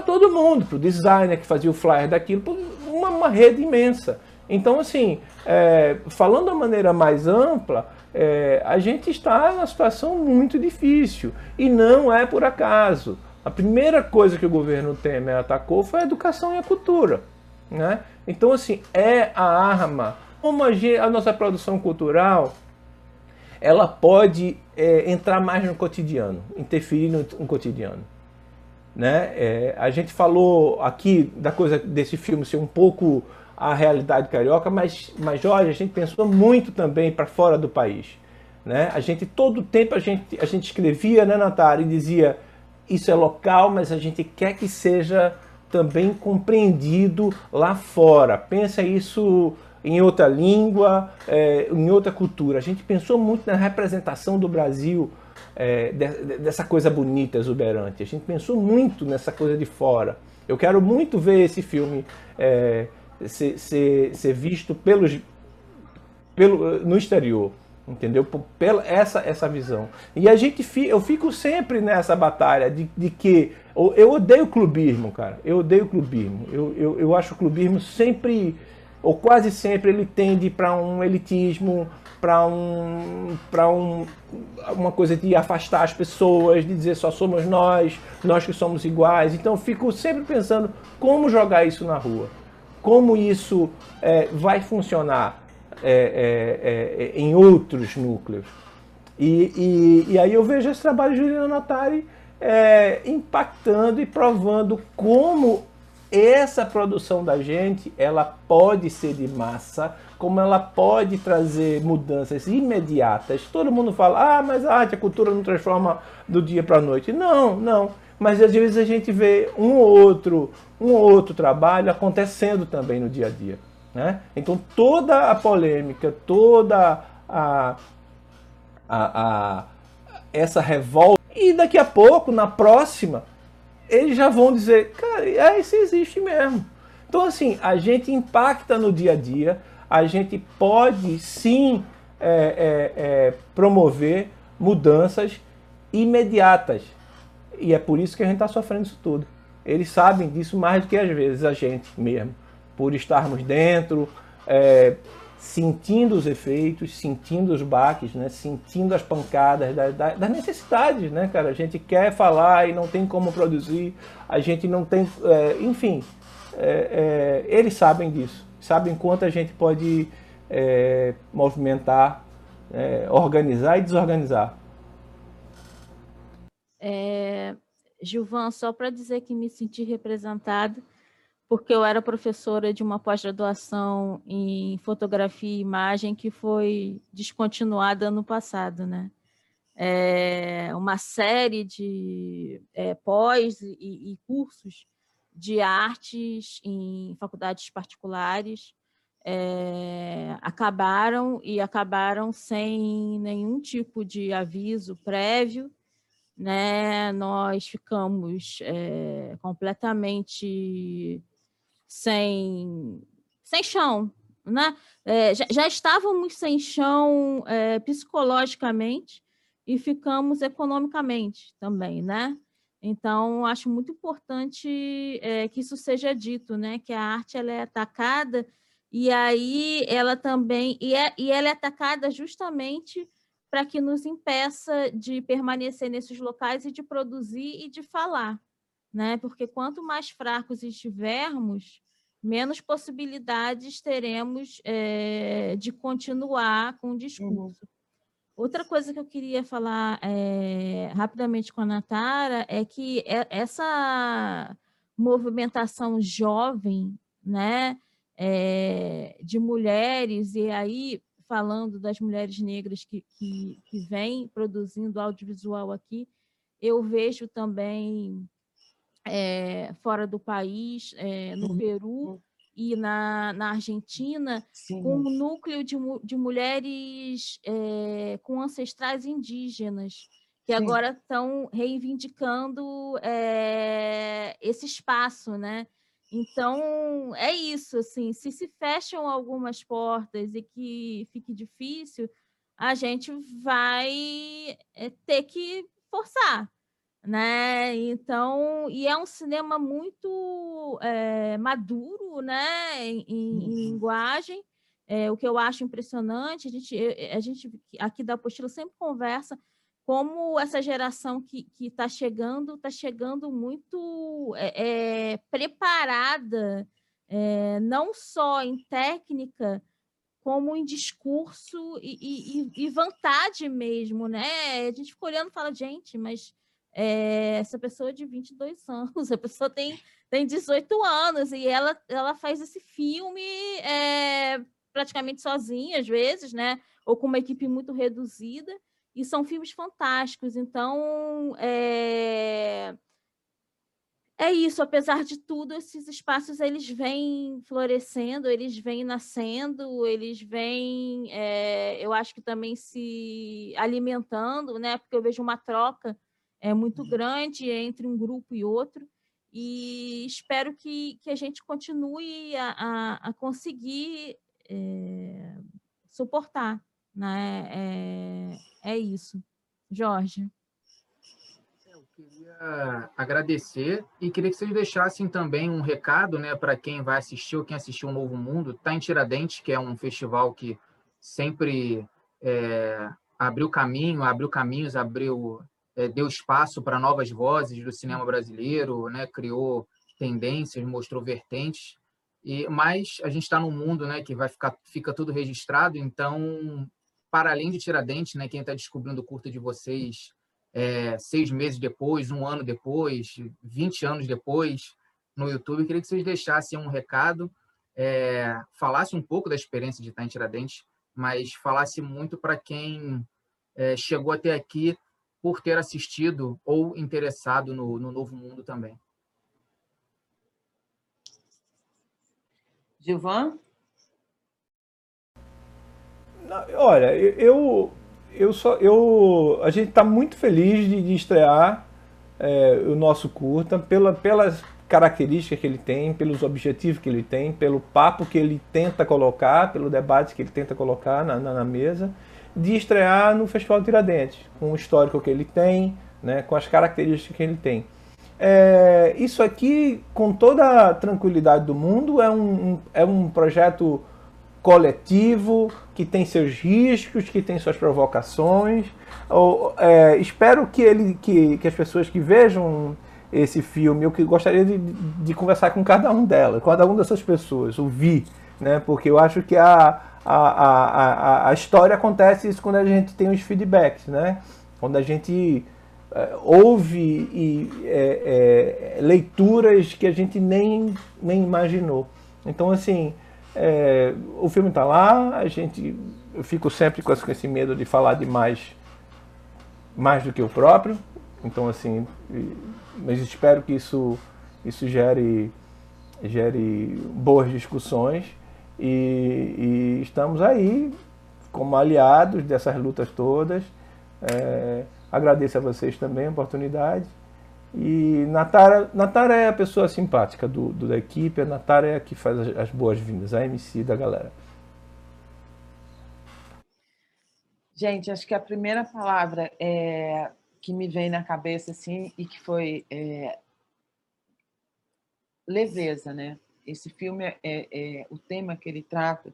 todo mundo, para o designer que fazia o flyer daquilo, uma, uma rede imensa. Então, assim, é, falando da maneira mais ampla, é, a gente está numa situação muito difícil e não é por acaso. A primeira coisa que o governo Temer atacou foi a educação e a cultura. Né? Então, assim, é a arma. Como a, nossa produção cultural ela pode é, entrar mais no cotidiano, interferir no, no cotidiano. Né? É, a gente falou aqui da coisa desse filme ser um pouco a realidade carioca, mas, mas Jorge, a gente pensou muito também para fora do país. Né? A gente, todo tempo, a gente, a gente escrevia, né, Natália, e dizia isso é local, mas a gente quer que seja também compreendido lá fora. Pensa isso em outra língua, é, em outra cultura. A gente pensou muito na representação do Brasil, é, de, dessa coisa bonita, exuberante. A gente pensou muito nessa coisa de fora. Eu quero muito ver esse filme é, ser, ser, ser visto pelos, pelo, no exterior, entendeu? Pela essa, essa visão. E a gente, eu fico sempre nessa batalha de, de que eu odeio clubismo, cara. Eu odeio clubismo. Eu, eu, eu acho o clubismo sempre, ou quase sempre, ele tende para um elitismo, para um, para um, uma coisa de afastar as pessoas, de dizer só somos nós, nós que somos iguais. Então eu fico sempre pensando como jogar isso na rua como isso é, vai funcionar é, é, é, em outros núcleos. E, e, e aí eu vejo esse trabalho de Juliana Notari é, impactando e provando como essa produção da gente ela pode ser de massa, como ela pode trazer mudanças imediatas. Todo mundo fala, ah, mas a arte, a cultura não transforma do dia para a noite. Não, não. Mas às vezes a gente vê um ou outro, um ou outro trabalho acontecendo também no dia a dia. Né? Então toda a polêmica, toda a, a, a essa revolta, e daqui a pouco, na próxima, eles já vão dizer, cara, é, isso existe mesmo. Então, assim, a gente impacta no dia a dia, a gente pode sim é, é, é, promover mudanças imediatas. E é por isso que a gente está sofrendo isso tudo. Eles sabem disso mais do que às vezes a gente mesmo, por estarmos dentro, é, sentindo os efeitos, sentindo os baques, né? sentindo as pancadas das, das necessidades, né, cara? A gente quer falar e não tem como produzir, a gente não tem, é, enfim, é, é, eles sabem disso, sabem quanto a gente pode é, movimentar, é, organizar e desorganizar. É, Gilvan, só para dizer que me senti representado, porque eu era professora de uma pós-graduação em fotografia e imagem que foi descontinuada ano passado, né? É uma série de é, pós e, e, cursos de artes em faculdades particulares é, acabaram e acabaram sem nenhum tipo de aviso prévio, né? Nós ficamos é, completamente sem, sem chão, né? É, já, já, estávamos sem chão é, psicologicamente e ficamos economicamente também, né? Então, acho muito importante é, que isso seja dito, né? Que a arte ela é atacada e aí ela também e, é, e ela é atacada justamente para que nos impeça de permanecer nesses locais e de produzir e de falar, né? Porque quanto mais fracos estivermos, menos possibilidades teremos é, de continuar com o discurso. Uhum. Outra coisa que eu queria falar é, rapidamente com a Natara é que essa movimentação jovem, né, é, de mulheres, e aí falando das mulheres negras que, que, que vêm produzindo audiovisual aqui, eu vejo também é, fora do país, é, no uhum. Peru e na, na Argentina, Sim. com um núcleo de, de mulheres é, com ancestrais indígenas, que Sim. agora estão reivindicando esse espaço, né? Então, é isso, assim, se se fecham algumas portas e que fique difícil, a gente vai ter que forçar, né? Então, e é um cinema muito é, maduro, né? Em, em uhum. linguagem. É, o que eu acho impressionante, a gente, a gente aqui da apostila sempre conversa como essa geração que está chegando está chegando muito é, é, preparada, é, não só em técnica, como em discurso e, e, e, vontade mesmo, né? A gente fica olhando e fala, gente, mas é, essa pessoa é de 22 anos, (laughs) a pessoa tem, tem 18 anos e ela, ela faz esse filme é, praticamente sozinha, às vezes, né? Ou com uma equipe muito reduzida, e são filmes fantásticos. Então, é, é isso, apesar de tudo, esses espaços eles vêm florescendo, eles vêm nascendo, eles vêm, é, eu acho que também se alimentando, né? Porque eu vejo uma troca é muito uhum. grande entre um grupo e outro, e espero que, que a gente continue a, a, a conseguir é, suportar. Né? É, é isso. Jorge. É, eu queria agradecer e queria que vocês deixassem também um recado né, para quem vai assistir ou quem assistiu o Novo Mundo. Está em Tiradentes, que é um festival que sempre é, abriu caminho, abriu caminhos, abriu é, deu espaço para novas vozes do cinema brasileiro, né? criou tendências, mostrou vertentes. E mas a gente está num mundo, né, que vai ficar fica tudo registrado, então para além de Tiradentes, né, quem está descobrindo o curta de vocês é, seis meses depois, um ano depois, 20 anos depois, no YouTube, queria que vocês deixassem um recado, é, falasse um pouco da experiência de estar em Tiradentes, mas falasse muito para quem é, chegou até aqui por ter assistido ou interessado no, no Novo Mundo também. Gilvan? Olha, eu, eu só, eu, a gente está muito feliz de, de estrear é, o nosso curta pela, pelas características que ele tem, pelos objetivos que ele tem, pelo papo que ele tenta colocar, pelo debate que ele tenta colocar na, na, na mesa, de estrear no Festival Tiradentes, com o histórico que ele tem, né, com as características que ele tem. É, isso aqui, com toda a tranquilidade do mundo, é um, é um projeto coletivo, que tem seus riscos, que tem suas provocações. Ou, é, espero que, ele, que, que as pessoas que vejam esse filme, eu que gostaria de, de conversar com cada um delas, cada uma dessas pessoas, ouvir, né? porque eu acho que a, a, a, a, história acontece isso quando a gente tem os feedbacks, né? quando a gente é, ouve e, é, é, leituras que a gente nem, nem imaginou. Então, assim, é, o filme está lá, a gente, eu fico sempre com esse medo de falar demais, mais do que o próprio. Então, assim, mas espero que isso, isso gere, gere boas discussões e, e estamos aí como aliados dessas lutas todas. É, agradeço a vocês também a oportunidade e Natara, Natara é a pessoa simpática do, do da equipe, a Natara é a que faz as, as boas-vindas, a MC da galera. Gente, acho que a primeira palavra é, que me vem na cabeça assim e que foi é, leveza, né? Esse filme é, é, o tema que ele trata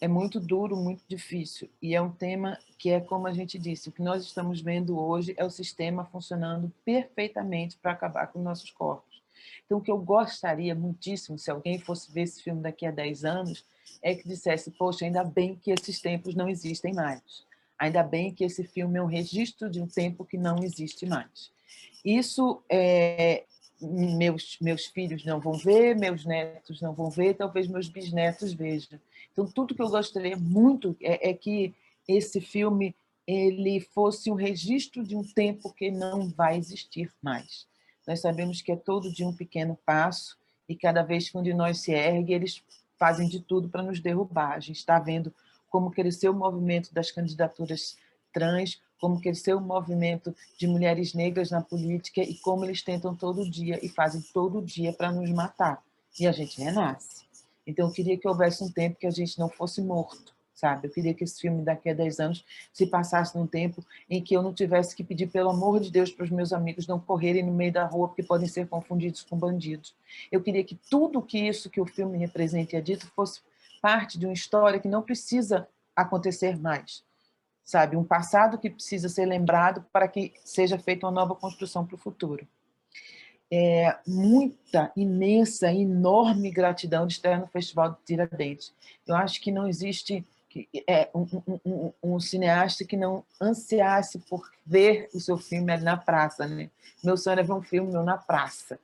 é muito duro, muito difícil. E é um tema que é, como a gente disse, o que nós estamos vendo hoje é o sistema funcionando perfeitamente para acabar com nossos corpos. Então, o que eu gostaria muitíssimo, se alguém fosse ver esse filme daqui a 10 anos, é que dissesse, poxa, ainda bem que esses tempos não existem mais. Ainda bem que esse filme é um registro de um tempo que não existe mais. Isso é, meus, meus filhos não vão ver, meus netos não vão ver, talvez meus bisnetos vejam. Então, tudo que eu gostaria muito é, é que esse filme ele fosse um registro de um tempo que não vai existir mais. Nós sabemos que é todo de um pequeno passo e cada vez que um de nós se ergue, eles fazem de tudo para nos derrubar. A gente está vendo como cresceu o movimento das candidaturas trans, como cresceu o movimento de mulheres negras na política e como eles tentam todo dia e fazem todo dia para nos matar. E a gente renasce. Então, eu queria que houvesse um tempo que a gente não fosse morto, sabe? Eu queria que esse filme, daqui a 10 anos, se passasse num tempo em que eu não tivesse que pedir, pelo amor de Deus, para os meus amigos não correrem no meio da rua, porque podem ser confundidos com bandidos. Eu queria que tudo que isso que o filme representa e é dito fosse parte de uma história que não precisa acontecer mais, sabe? Um passado que precisa ser lembrado para que seja feita uma nova construção para o futuro é, muita, imensa, enorme gratidão de estar no Festival de Tiradentes. Eu acho que não existe é, um, um, um, cineasta que não ansiasse por ver o seu filme ali na praça. Né? Meu sonho era ver um filme meu na praça.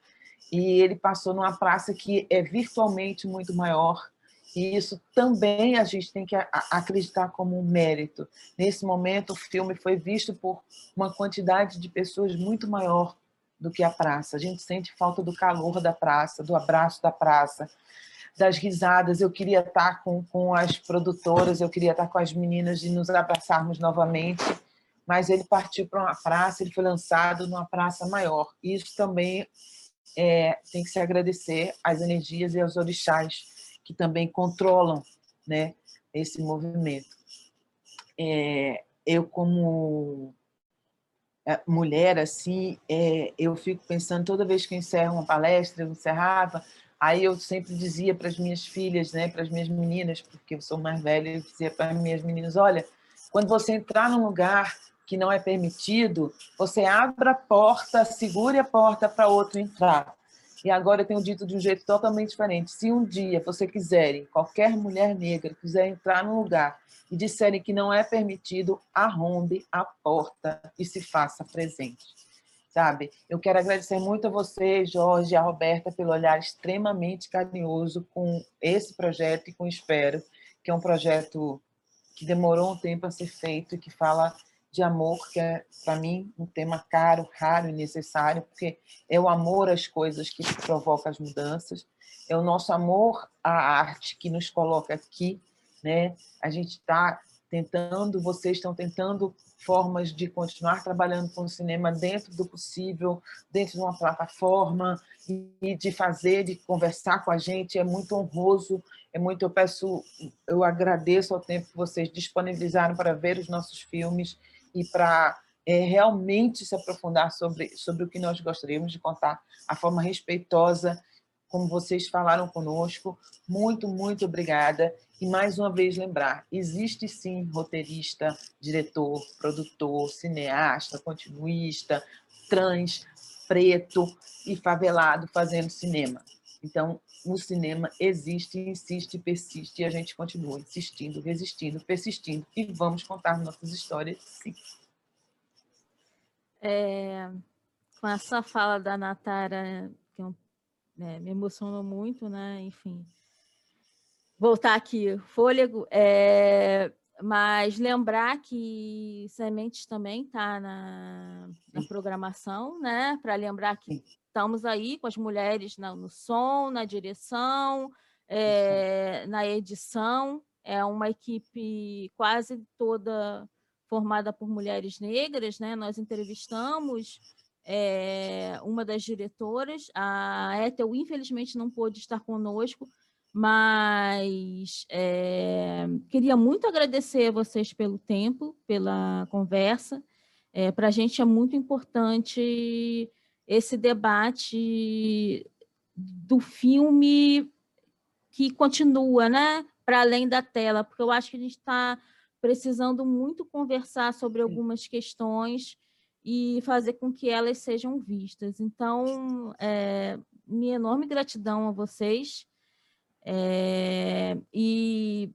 E ele passou numa praça que é virtualmente muito maior, e isso também a gente tem que acreditar como um mérito. Nesse momento, o filme foi visto por uma quantidade de pessoas muito maior do que a praça. A gente sente falta do calor da praça, do abraço da praça, das risadas. Eu queria estar com, com as produtoras, eu queria estar com as meninas e nos abraçarmos novamente, mas ele partiu para uma praça, ele foi lançado numa praça maior. Isso também é, tem que se agradecer às energias e aos orixás que também controlam né, esse movimento. É, eu, como é, mulher, assim, é, eu fico pensando, toda vez que eu encerro uma palestra, eu encerrava, aí eu sempre dizia para as minhas filhas, né, para as minhas meninas, porque eu sou mais velha, eu dizia para as minhas meninas, olha, quando você entrar num lugar que não é permitido, você abre a porta, segure a porta para outro entrar. E agora eu tenho dito de um jeito totalmente diferente. Se um dia você quiserem, qualquer mulher negra quiser entrar num lugar e disserem que não é permitido, arrombe a porta e se faça presente. Sabe? Eu quero agradecer muito a você, Jorge e a Roberta, pelo olhar extremamente carinhoso com esse projeto e com Espero, que é um projeto que demorou um tempo a ser feito e que fala de amor, que é, para mim, um tema caro, raro e necessário, porque é o amor às coisas que provoca as mudanças, é o nosso amor à arte que nos coloca aqui, né? A gente está tentando, vocês estão tentando formas de continuar trabalhando com o cinema dentro do possível, dentro de uma plataforma, e de fazer, de conversar com a gente, é muito honroso, é muito, eu peço, eu agradeço ao tempo que vocês disponibilizaram para ver os nossos filmes, e para é, realmente se aprofundar sobre, sobre o que nós gostaríamos de contar, a forma respeitosa, como vocês falaram conosco. Muito, muito obrigada. E mais uma vez lembrar, existe sim roteirista, diretor, produtor, cineasta, continuista, trans, preto e favelado fazendo cinema. Então, o cinema existe, insiste, persiste, e a gente continua insistindo, resistindo, persistindo, e vamos contar nossas histórias, sim. É, com essa fala da Natara, que eu, é, me emocionou muito, né? Enfim, voltar aqui, fôlego, é, mas lembrar que Sementes também está na, na programação, né? Para lembrar que estamos aí com as mulheres no, no som, na direção, é, na edição. É uma equipe quase toda formada por mulheres negras. Né? Nós entrevistamos é, uma das diretoras, a Ethel, infelizmente, não pôde estar conosco, mas é, queria muito agradecer a vocês pelo tempo, pela conversa. É, Para a gente é muito importante esse debate do filme que continua, né? Para além da tela, porque eu acho que a gente está precisando muito conversar sobre algumas questões e fazer com que elas sejam vistas. Então, é, minha enorme gratidão a vocês é, e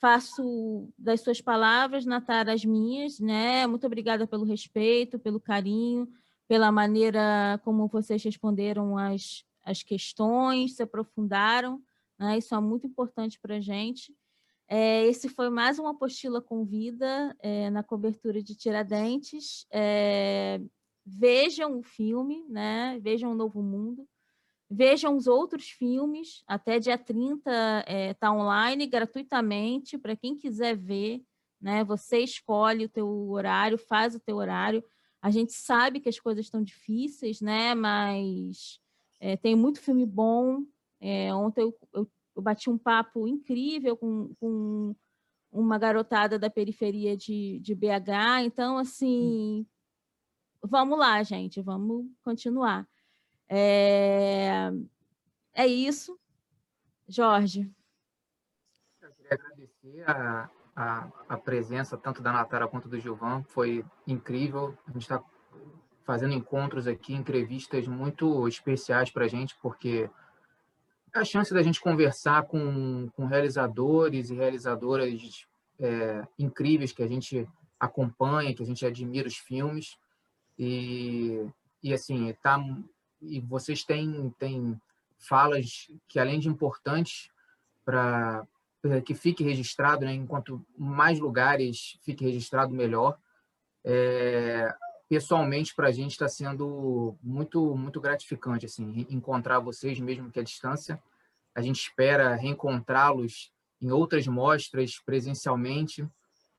faço das suas palavras, Natara, as minhas, né? Muito obrigada pelo respeito, pelo carinho, pela maneira como vocês responderam as, as questões, se aprofundaram, né? isso é muito importante para a gente. É, esse foi mais uma apostila com vida é, na cobertura de Tiradentes. É, vejam o filme, né? vejam o Novo Mundo, vejam os outros filmes, até dia 30 está é, online gratuitamente, para quem quiser ver, né? você escolhe o teu horário, faz o teu horário, a gente sabe que as coisas estão difíceis, né? Mas é, tem muito filme bom. É, ontem eu, eu, eu, bati um papo incrível com, com uma garotada da periferia de, de BH. Então, assim, vamos lá, gente, vamos continuar. É, é isso. Jorge. Eu queria agradecer a, a, a presença tanto da Natara quanto do Gilvan foi incrível. A gente está fazendo encontros aqui, entrevistas muito especiais para a gente, porque a chance da gente conversar com, com realizadores e realizadoras é, incríveis que a gente acompanha, que a gente admira os filmes. E, e assim, tá, e vocês têm, têm falas que, além de importantes para que fique registrado, né? enquanto mais lugares fique registrado, melhor. É, pessoalmente, para a gente está sendo muito, muito gratificante assim, encontrar vocês, mesmo que à distância. A gente espera reencontrá-los em outras mostras presencialmente,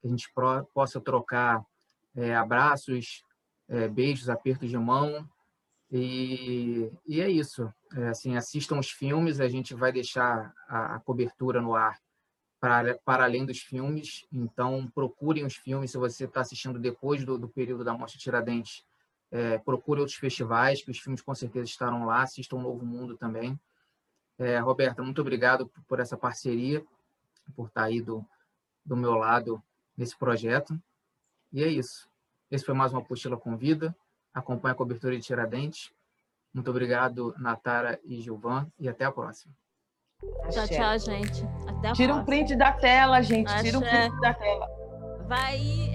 que a gente pro, possa trocar é, abraços, é, beijos, apertos de mão. E, e é isso. É, assim, assistam os filmes, a gente vai deixar a, a cobertura no ar para, para além dos filmes. Então, procurem os filmes. Se você está assistindo depois do, do, período da Mostra Tiradentes, é, procure outros festivais, que os filmes com certeza estarão lá. Assistam Novo Mundo também. É, Roberta, muito obrigado por, por essa parceria, por estar tá aí do, do meu lado nesse projeto. E é isso. Esse foi mais uma apostila com vida. Acompanhe a cobertura de Tiradentes. Muito obrigado, Natara e Gilvan, e até a próxima. Tchau, tchau, gente. Até a Tira próxima. um print da tela, gente. Tira um Axé. print da tela. Vai.